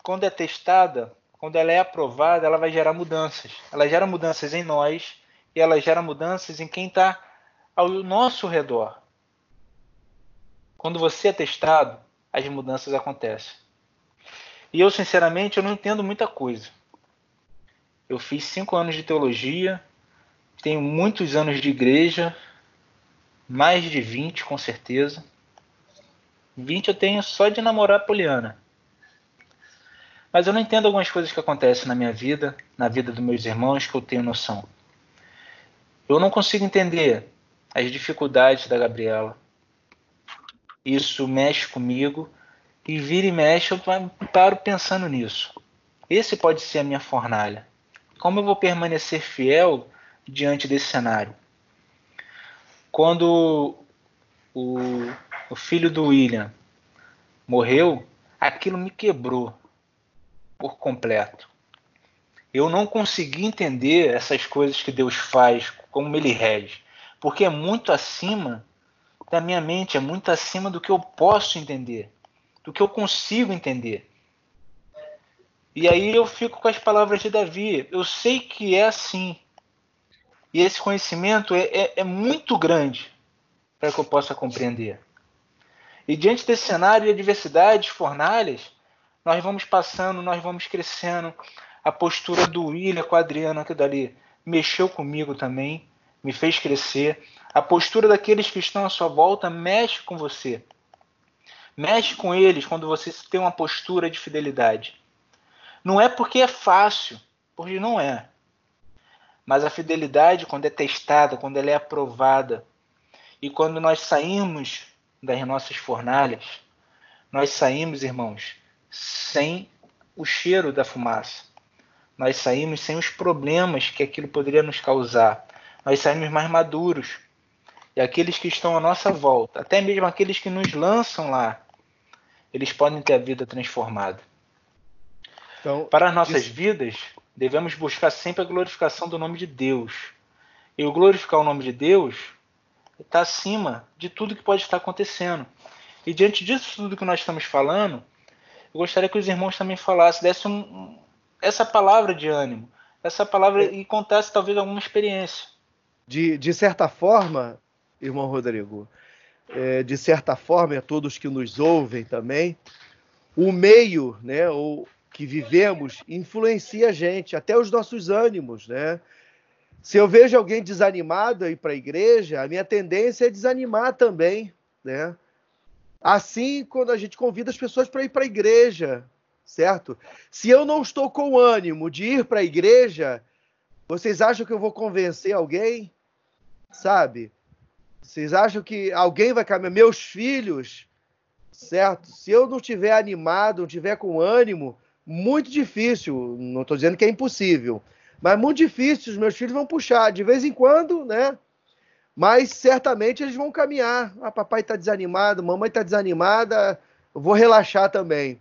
quando é testada, quando ela é aprovada, ela vai gerar mudanças. Ela gera mudanças em nós e ela gera mudanças em quem está ao nosso redor. Quando você é testado, as mudanças acontecem. E eu, sinceramente, eu não entendo muita coisa. Eu fiz cinco anos de teologia, tenho muitos anos de igreja, mais de 20 com certeza. 20 eu tenho só de namorar a Poliana. Mas eu não entendo algumas coisas que acontecem na minha vida, na vida dos meus irmãos, que eu tenho noção. Eu não consigo entender as dificuldades da Gabriela. Isso mexe comigo e vira e mexe, eu paro pensando nisso. Esse pode ser a minha fornalha. Como eu vou permanecer fiel diante desse cenário? Quando o, o filho do William morreu, aquilo me quebrou por completo. Eu não consegui entender essas coisas que Deus faz, como Ele rege, porque é muito acima da minha mente, é muito acima do que eu posso entender, do que eu consigo entender. E aí eu fico com as palavras de Davi. Eu sei que é assim. E esse conhecimento é, é, é muito grande para que eu possa compreender. E diante desse cenário de adversidades, fornalhas, nós vamos passando, nós vamos crescendo. A postura do William com a Adriana aqui dali mexeu comigo também, me fez crescer. A postura daqueles que estão à sua volta mexe com você. Mexe com eles quando você tem uma postura de fidelidade. Não é porque é fácil, porque não é. Mas a fidelidade, quando é testada, quando ela é aprovada, e quando nós saímos das nossas fornalhas, nós saímos, irmãos, sem o cheiro da fumaça. Nós saímos sem os problemas que aquilo poderia nos causar. Nós saímos mais maduros. E aqueles que estão à nossa volta, até mesmo aqueles que nos lançam lá, eles podem ter a vida transformada. Então, Para as nossas isso... vidas, devemos buscar sempre a glorificação do nome de Deus. E o glorificar o nome de Deus está acima de tudo que pode estar acontecendo. E diante disso tudo que nós estamos falando, eu gostaria que os irmãos também falassem, dessem um, essa palavra de ânimo, essa palavra e contasse talvez alguma experiência. De, de certa forma, irmão Rodrigo, é, de certa forma, a todos que nos ouvem também, o meio, né, o que vivemos influencia a gente, até os nossos ânimos, né? Se eu vejo alguém desanimado aí para a igreja, a minha tendência é desanimar também, né? Assim, quando a gente convida as pessoas para ir para a igreja, certo? Se eu não estou com ânimo de ir para a igreja, vocês acham que eu vou convencer alguém? Sabe? Vocês acham que alguém vai caminhar? Meus filhos, certo? Se eu não estiver animado, não estiver com ânimo, muito difícil. Não estou dizendo que é impossível, mas muito difícil. Os meus filhos vão puxar de vez em quando, né? mas certamente eles vão caminhar. Ah, papai está desanimado, mamãe está desanimada, vou relaxar também,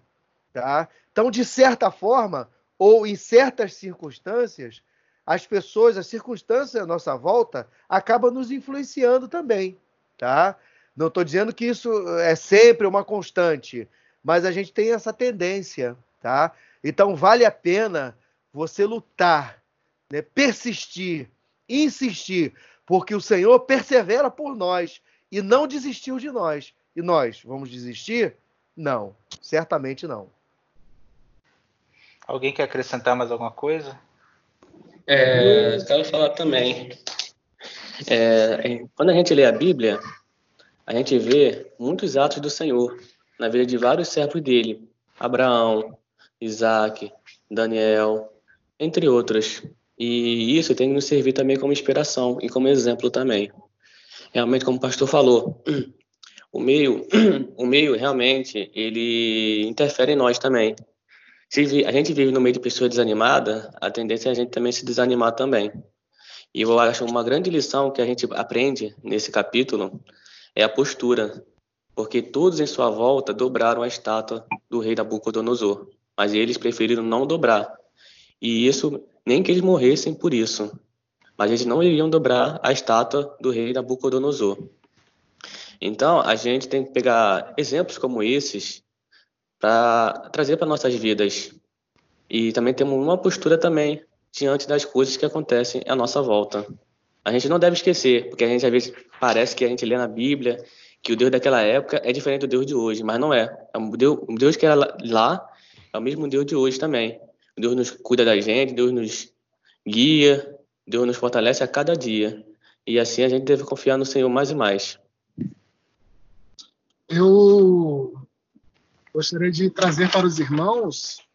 tá? Então, de certa forma, ou em certas circunstâncias, as pessoas, as circunstâncias à nossa volta acabam nos influenciando também, tá? Não estou dizendo que isso é sempre uma constante, mas a gente tem essa tendência, tá? Então vale a pena você lutar, né? persistir, insistir, porque o Senhor persevera por nós e não desistiu de nós. E nós vamos desistir? Não, certamente não. Alguém quer acrescentar mais alguma coisa? É, quero falar também. É, quando a gente lê a Bíblia, a gente vê muitos atos do Senhor na vida de vários servos dele: Abraão, Isaac, Daniel, entre outros. E isso tem que nos servir também como inspiração e como exemplo também. Realmente, como o pastor falou, o meio, o meio realmente ele interfere em nós também. Se a gente vive no meio de pessoas desanimadas, a tendência é a gente também se desanimar também. E eu acho uma grande lição que a gente aprende nesse capítulo é a postura, porque todos em sua volta dobraram a estátua do rei Nabucodonosor, mas eles preferiram não dobrar. E isso, nem que eles morressem por isso, mas eles não iriam dobrar a estátua do rei Nabucodonosor. Então, a gente tem que pegar exemplos como esses para trazer para nossas vidas. E também temos uma postura também diante das coisas que acontecem à nossa volta. A gente não deve esquecer, porque a gente às vezes parece que a gente lê na Bíblia que o Deus daquela época é diferente do Deus de hoje, mas não é. O Deus, o Deus que era lá é o mesmo Deus de hoje também. Deus nos cuida da gente, Deus nos guia, Deus nos fortalece a cada dia. E assim a gente deve confiar no Senhor mais e mais. Eu gostaria de trazer para os irmãos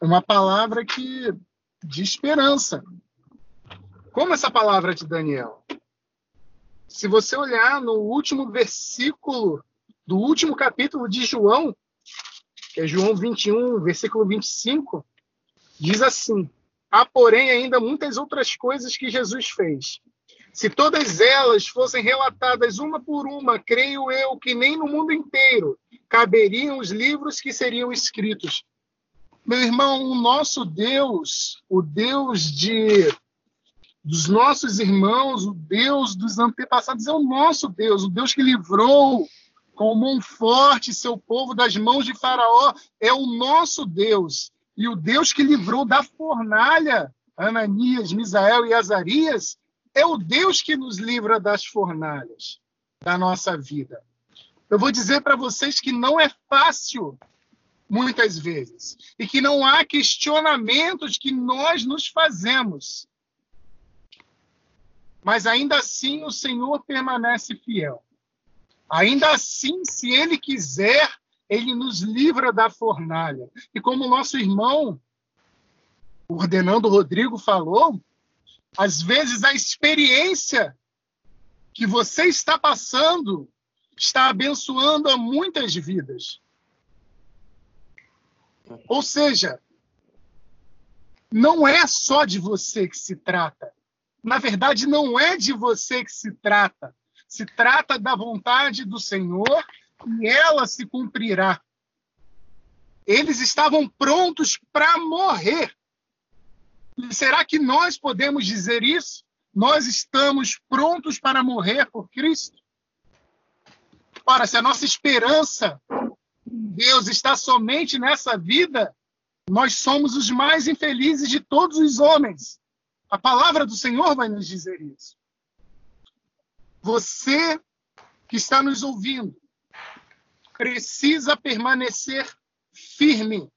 uma palavra que de esperança. Como essa palavra de Daniel? Se você olhar no último versículo do último capítulo de João, que é João 21, versículo 25, diz assim: Há, porém, ainda muitas outras coisas que Jesus fez. Se todas elas fossem relatadas uma por uma, creio eu que nem no mundo inteiro caberiam os livros que seriam escritos. Meu irmão, o nosso Deus, o Deus de dos nossos irmãos, o Deus dos antepassados é o nosso Deus, o Deus que livrou com mão forte seu povo das mãos de Faraó, é o nosso Deus. E o Deus que livrou da fornalha Ananias, Misael e Azarias é o Deus que nos livra das fornalhas da nossa vida. Eu vou dizer para vocês que não é fácil muitas vezes, e que não há questionamentos que nós nos fazemos. Mas ainda assim o Senhor permanece fiel. Ainda assim, se Ele quiser, Ele nos livra da fornalha. E como o nosso irmão, ordenando Rodrigo, falou, às vezes a experiência que você está passando está abençoando a muitas vidas. Ou seja, não é só de você que se trata. Na verdade, não é de você que se trata. Se trata da vontade do Senhor e ela se cumprirá. Eles estavam prontos para morrer. E será que nós podemos dizer isso? Nós estamos prontos para morrer por Cristo? Ora, se a nossa esperança Deus está somente nessa vida, nós somos os mais infelizes de todos os homens. A palavra do Senhor vai nos dizer isso. Você que está nos ouvindo precisa permanecer firme,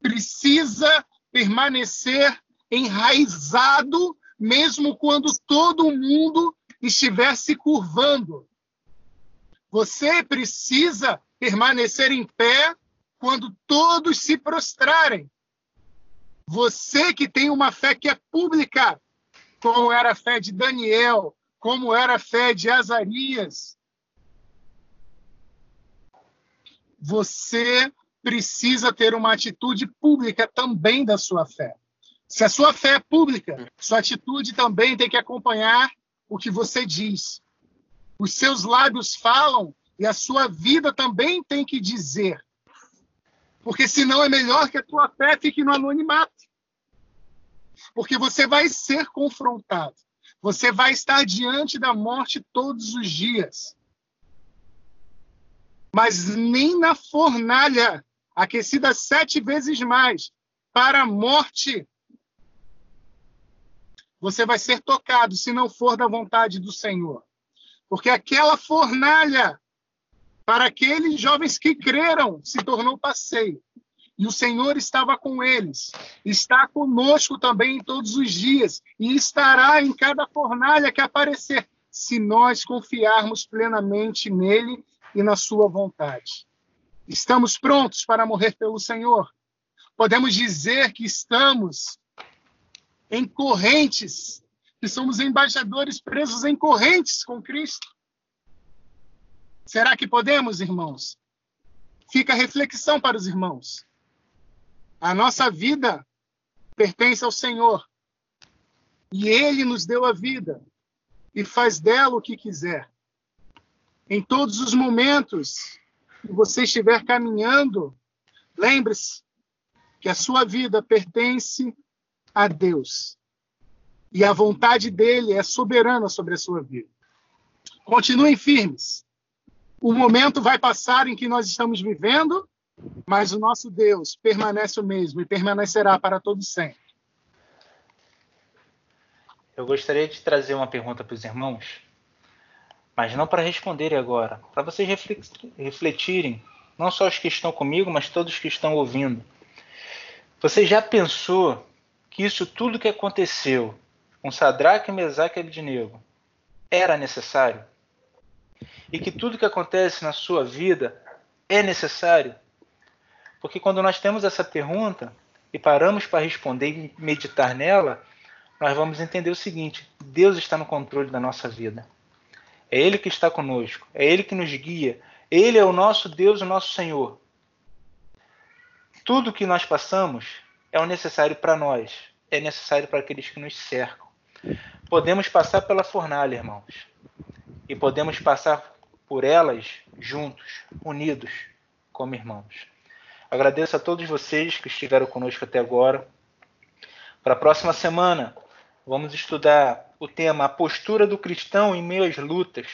precisa permanecer enraizado, mesmo quando todo mundo estiver se curvando. Você precisa permanecer em pé quando todos se prostrarem. Você que tem uma fé que é pública, como era a fé de Daniel, como era a fé de Azarias, você precisa ter uma atitude pública também da sua fé. Se a sua fé é pública, sua atitude também tem que acompanhar o que você diz. Os seus lábios falam e a sua vida também tem que dizer. Porque senão é melhor que a tua fé fique no anonimato. Porque você vai ser confrontado. Você vai estar diante da morte todos os dias. Mas nem na fornalha, aquecida sete vezes mais, para a morte, você vai ser tocado, se não for da vontade do Senhor. Porque aquela fornalha para aqueles jovens que creram, se tornou passeio. E o Senhor estava com eles, está conosco também em todos os dias, e estará em cada fornalha que aparecer, se nós confiarmos plenamente nele e na sua vontade. Estamos prontos para morrer pelo Senhor. Podemos dizer que estamos em correntes, que somos embaixadores presos em correntes com Cristo. Será que podemos, irmãos? Fica a reflexão para os irmãos. A nossa vida pertence ao Senhor. E Ele nos deu a vida e faz dela o que quiser. Em todos os momentos que você estiver caminhando, lembre-se que a sua vida pertence a Deus. E a vontade dele é soberana sobre a sua vida. Continuem firmes. O momento vai passar em que nós estamos vivendo, mas o nosso Deus permanece o mesmo e permanecerá para todo sempre. Eu gostaria de trazer uma pergunta para os irmãos, mas não para responderem agora, para vocês refletirem, não só os que estão comigo, mas todos que estão ouvindo. Você já pensou que isso tudo que aconteceu com Sadraque, Mesaque e Abednego era necessário? E que tudo que acontece na sua vida é necessário? Porque quando nós temos essa pergunta e paramos para responder e meditar nela, nós vamos entender o seguinte: Deus está no controle da nossa vida. É Ele que está conosco, é Ele que nos guia, Ele é o nosso Deus, o nosso Senhor. Tudo que nós passamos é o necessário para nós, é necessário para aqueles que nos cercam. Podemos passar pela fornalha, irmãos, e podemos passar por elas juntos, unidos, como irmãos. Agradeço a todos vocês que estiveram conosco até agora. Para a próxima semana, Vamos estudar o tema A Postura do Cristão em Meio às Lutas.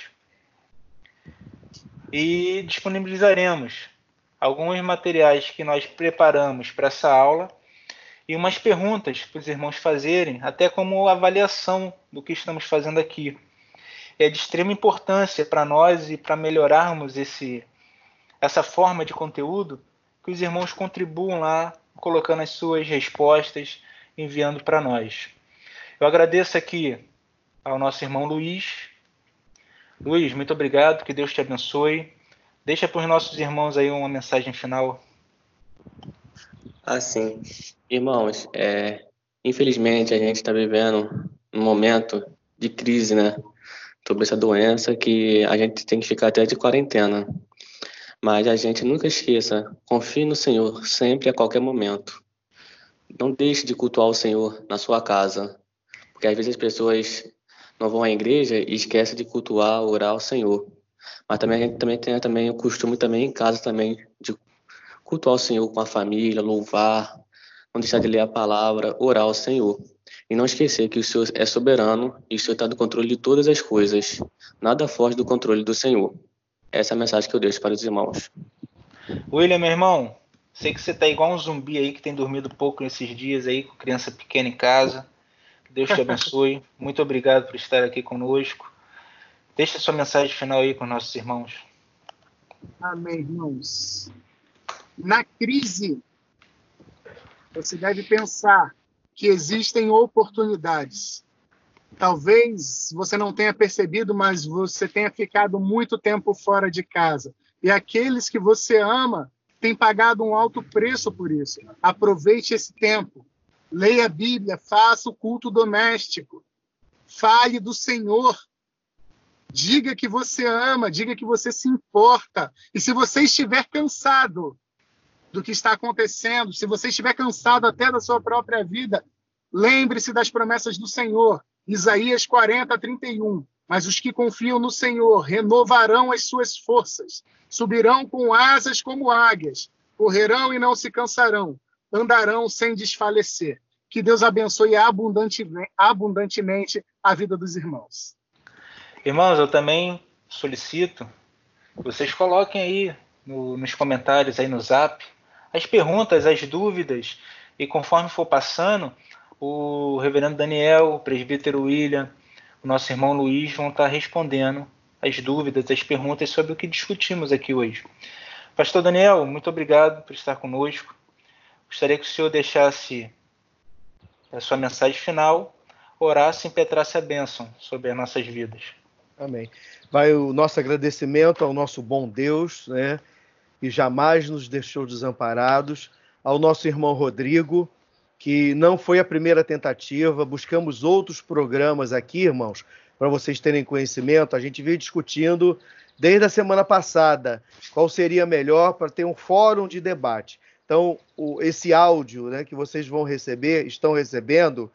E disponibilizaremos alguns materiais que nós preparamos para essa aula e umas perguntas para os irmãos fazerem, até como avaliação do que estamos fazendo aqui. É de extrema importância para nós e para melhorarmos esse, essa forma de conteúdo que os irmãos contribuam lá, colocando as suas respostas, enviando para nós. Eu agradeço aqui ao nosso irmão Luiz. Luiz, muito obrigado, que Deus te abençoe. Deixa para os nossos irmãos aí uma mensagem final. Assim, irmãos, é, infelizmente a gente está vivendo um momento de crise, né? Sobre essa doença que a gente tem que ficar até de quarentena. Mas a gente nunca esqueça, confie no Senhor sempre a qualquer momento. Não deixe de cultuar o Senhor na sua casa, porque às vezes as pessoas não vão à igreja e esquecem de cultuar, orar ao Senhor. Mas também a gente também tem também o costume também em casa também de cultuar o Senhor com a família, louvar, não deixar de ler a palavra, orar ao Senhor. E não esquecer que o Senhor é soberano e o Senhor está no controle de todas as coisas. Nada foge do controle do Senhor. Essa é a mensagem que eu deixo para os irmãos. William, meu irmão, sei que você está igual um zumbi aí que tem dormido pouco nesses dias aí, com criança pequena em casa. Deus te abençoe. Muito obrigado por estar aqui conosco. Deixa sua mensagem final aí com nossos irmãos. Amém, irmãos. Na crise, você deve pensar que existem oportunidades. Talvez você não tenha percebido, mas você tenha ficado muito tempo fora de casa. E aqueles que você ama têm pagado um alto preço por isso. Aproveite esse tempo leia a Bíblia, faça o culto doméstico, fale do Senhor, diga que você ama, diga que você se importa. E se você estiver cansado do que está acontecendo, se você estiver cansado até da sua própria vida, lembre-se das promessas do Senhor. Isaías 40, 31. Mas os que confiam no Senhor renovarão as suas forças, subirão com asas como águias, correrão e não se cansarão, andarão sem desfalecer. Que Deus abençoe abundantemente, a vida dos irmãos. Irmãos, eu também solicito que vocês coloquem aí no, nos comentários aí no Zap as perguntas, as dúvidas e conforme for passando, o Reverendo Daniel, o Presbítero William, o nosso irmão Luiz vão estar respondendo as dúvidas, as perguntas sobre o que discutimos aqui hoje. Pastor Daniel, muito obrigado por estar conosco. Gostaria que o senhor deixasse a sua mensagem final, orasse e impetrasse a bênção sobre as nossas vidas. Amém. Vai o nosso agradecimento ao nosso bom Deus, né? Que jamais nos deixou desamparados, ao nosso irmão Rodrigo, que não foi a primeira tentativa, buscamos outros programas aqui, irmãos, para vocês terem conhecimento. A gente veio discutindo desde a semana passada qual seria melhor para ter um fórum de debate. Então, o, esse áudio né, que vocês vão receber, estão recebendo,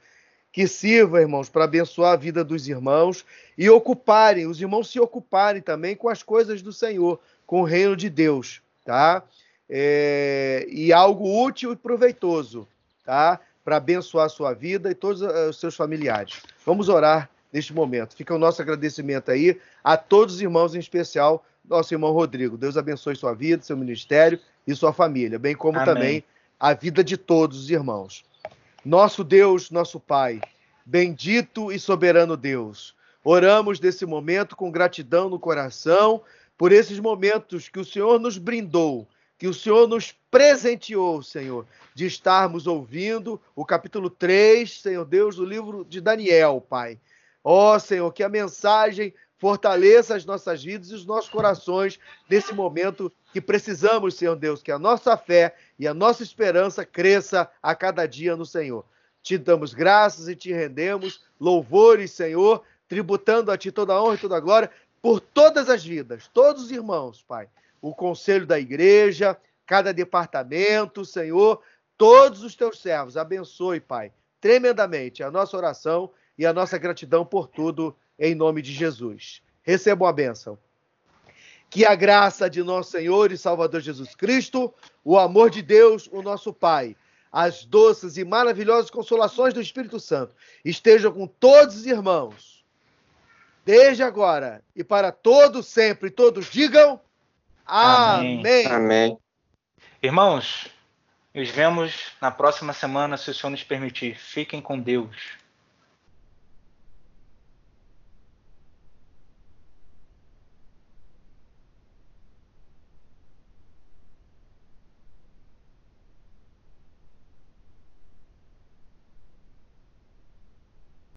que sirva, irmãos, para abençoar a vida dos irmãos e ocuparem, os irmãos se ocuparem também com as coisas do Senhor, com o reino de Deus, tá? É, e algo útil e proveitoso, tá? Para abençoar a sua vida e todos eh, os seus familiares. Vamos orar neste momento. Fica o nosso agradecimento aí a todos os irmãos, em especial nosso irmão Rodrigo. Deus abençoe sua vida, seu ministério e sua família, bem como Amém. também a vida de todos os irmãos. Nosso Deus, nosso Pai, bendito e soberano Deus, oramos nesse momento com gratidão no coração por esses momentos que o Senhor nos brindou, que o Senhor nos presenteou, Senhor, de estarmos ouvindo o capítulo 3, Senhor Deus, do livro de Daniel, Pai. Ó oh, Senhor, que a mensagem fortaleça as nossas vidas e os nossos corações nesse momento que precisamos, Senhor Deus, que a nossa fé e a nossa esperança cresça a cada dia no Senhor. Te damos graças e te rendemos louvores, Senhor, tributando a Ti toda a honra e toda a glória por todas as vidas, todos os irmãos, Pai. O conselho da igreja, cada departamento, Senhor, todos os teus servos. Abençoe, Pai, tremendamente a nossa oração e a nossa gratidão por tudo, em nome de Jesus. Recebam a bênção. Que a graça de nosso Senhor e Salvador Jesus Cristo, o amor de Deus, o nosso Pai, as doces e maravilhosas consolações do Espírito Santo estejam com todos os irmãos, desde agora e para todos sempre. Todos digam amém. Amém. amém. Irmãos, nos vemos na próxima semana, se o Senhor nos permitir. Fiquem com Deus.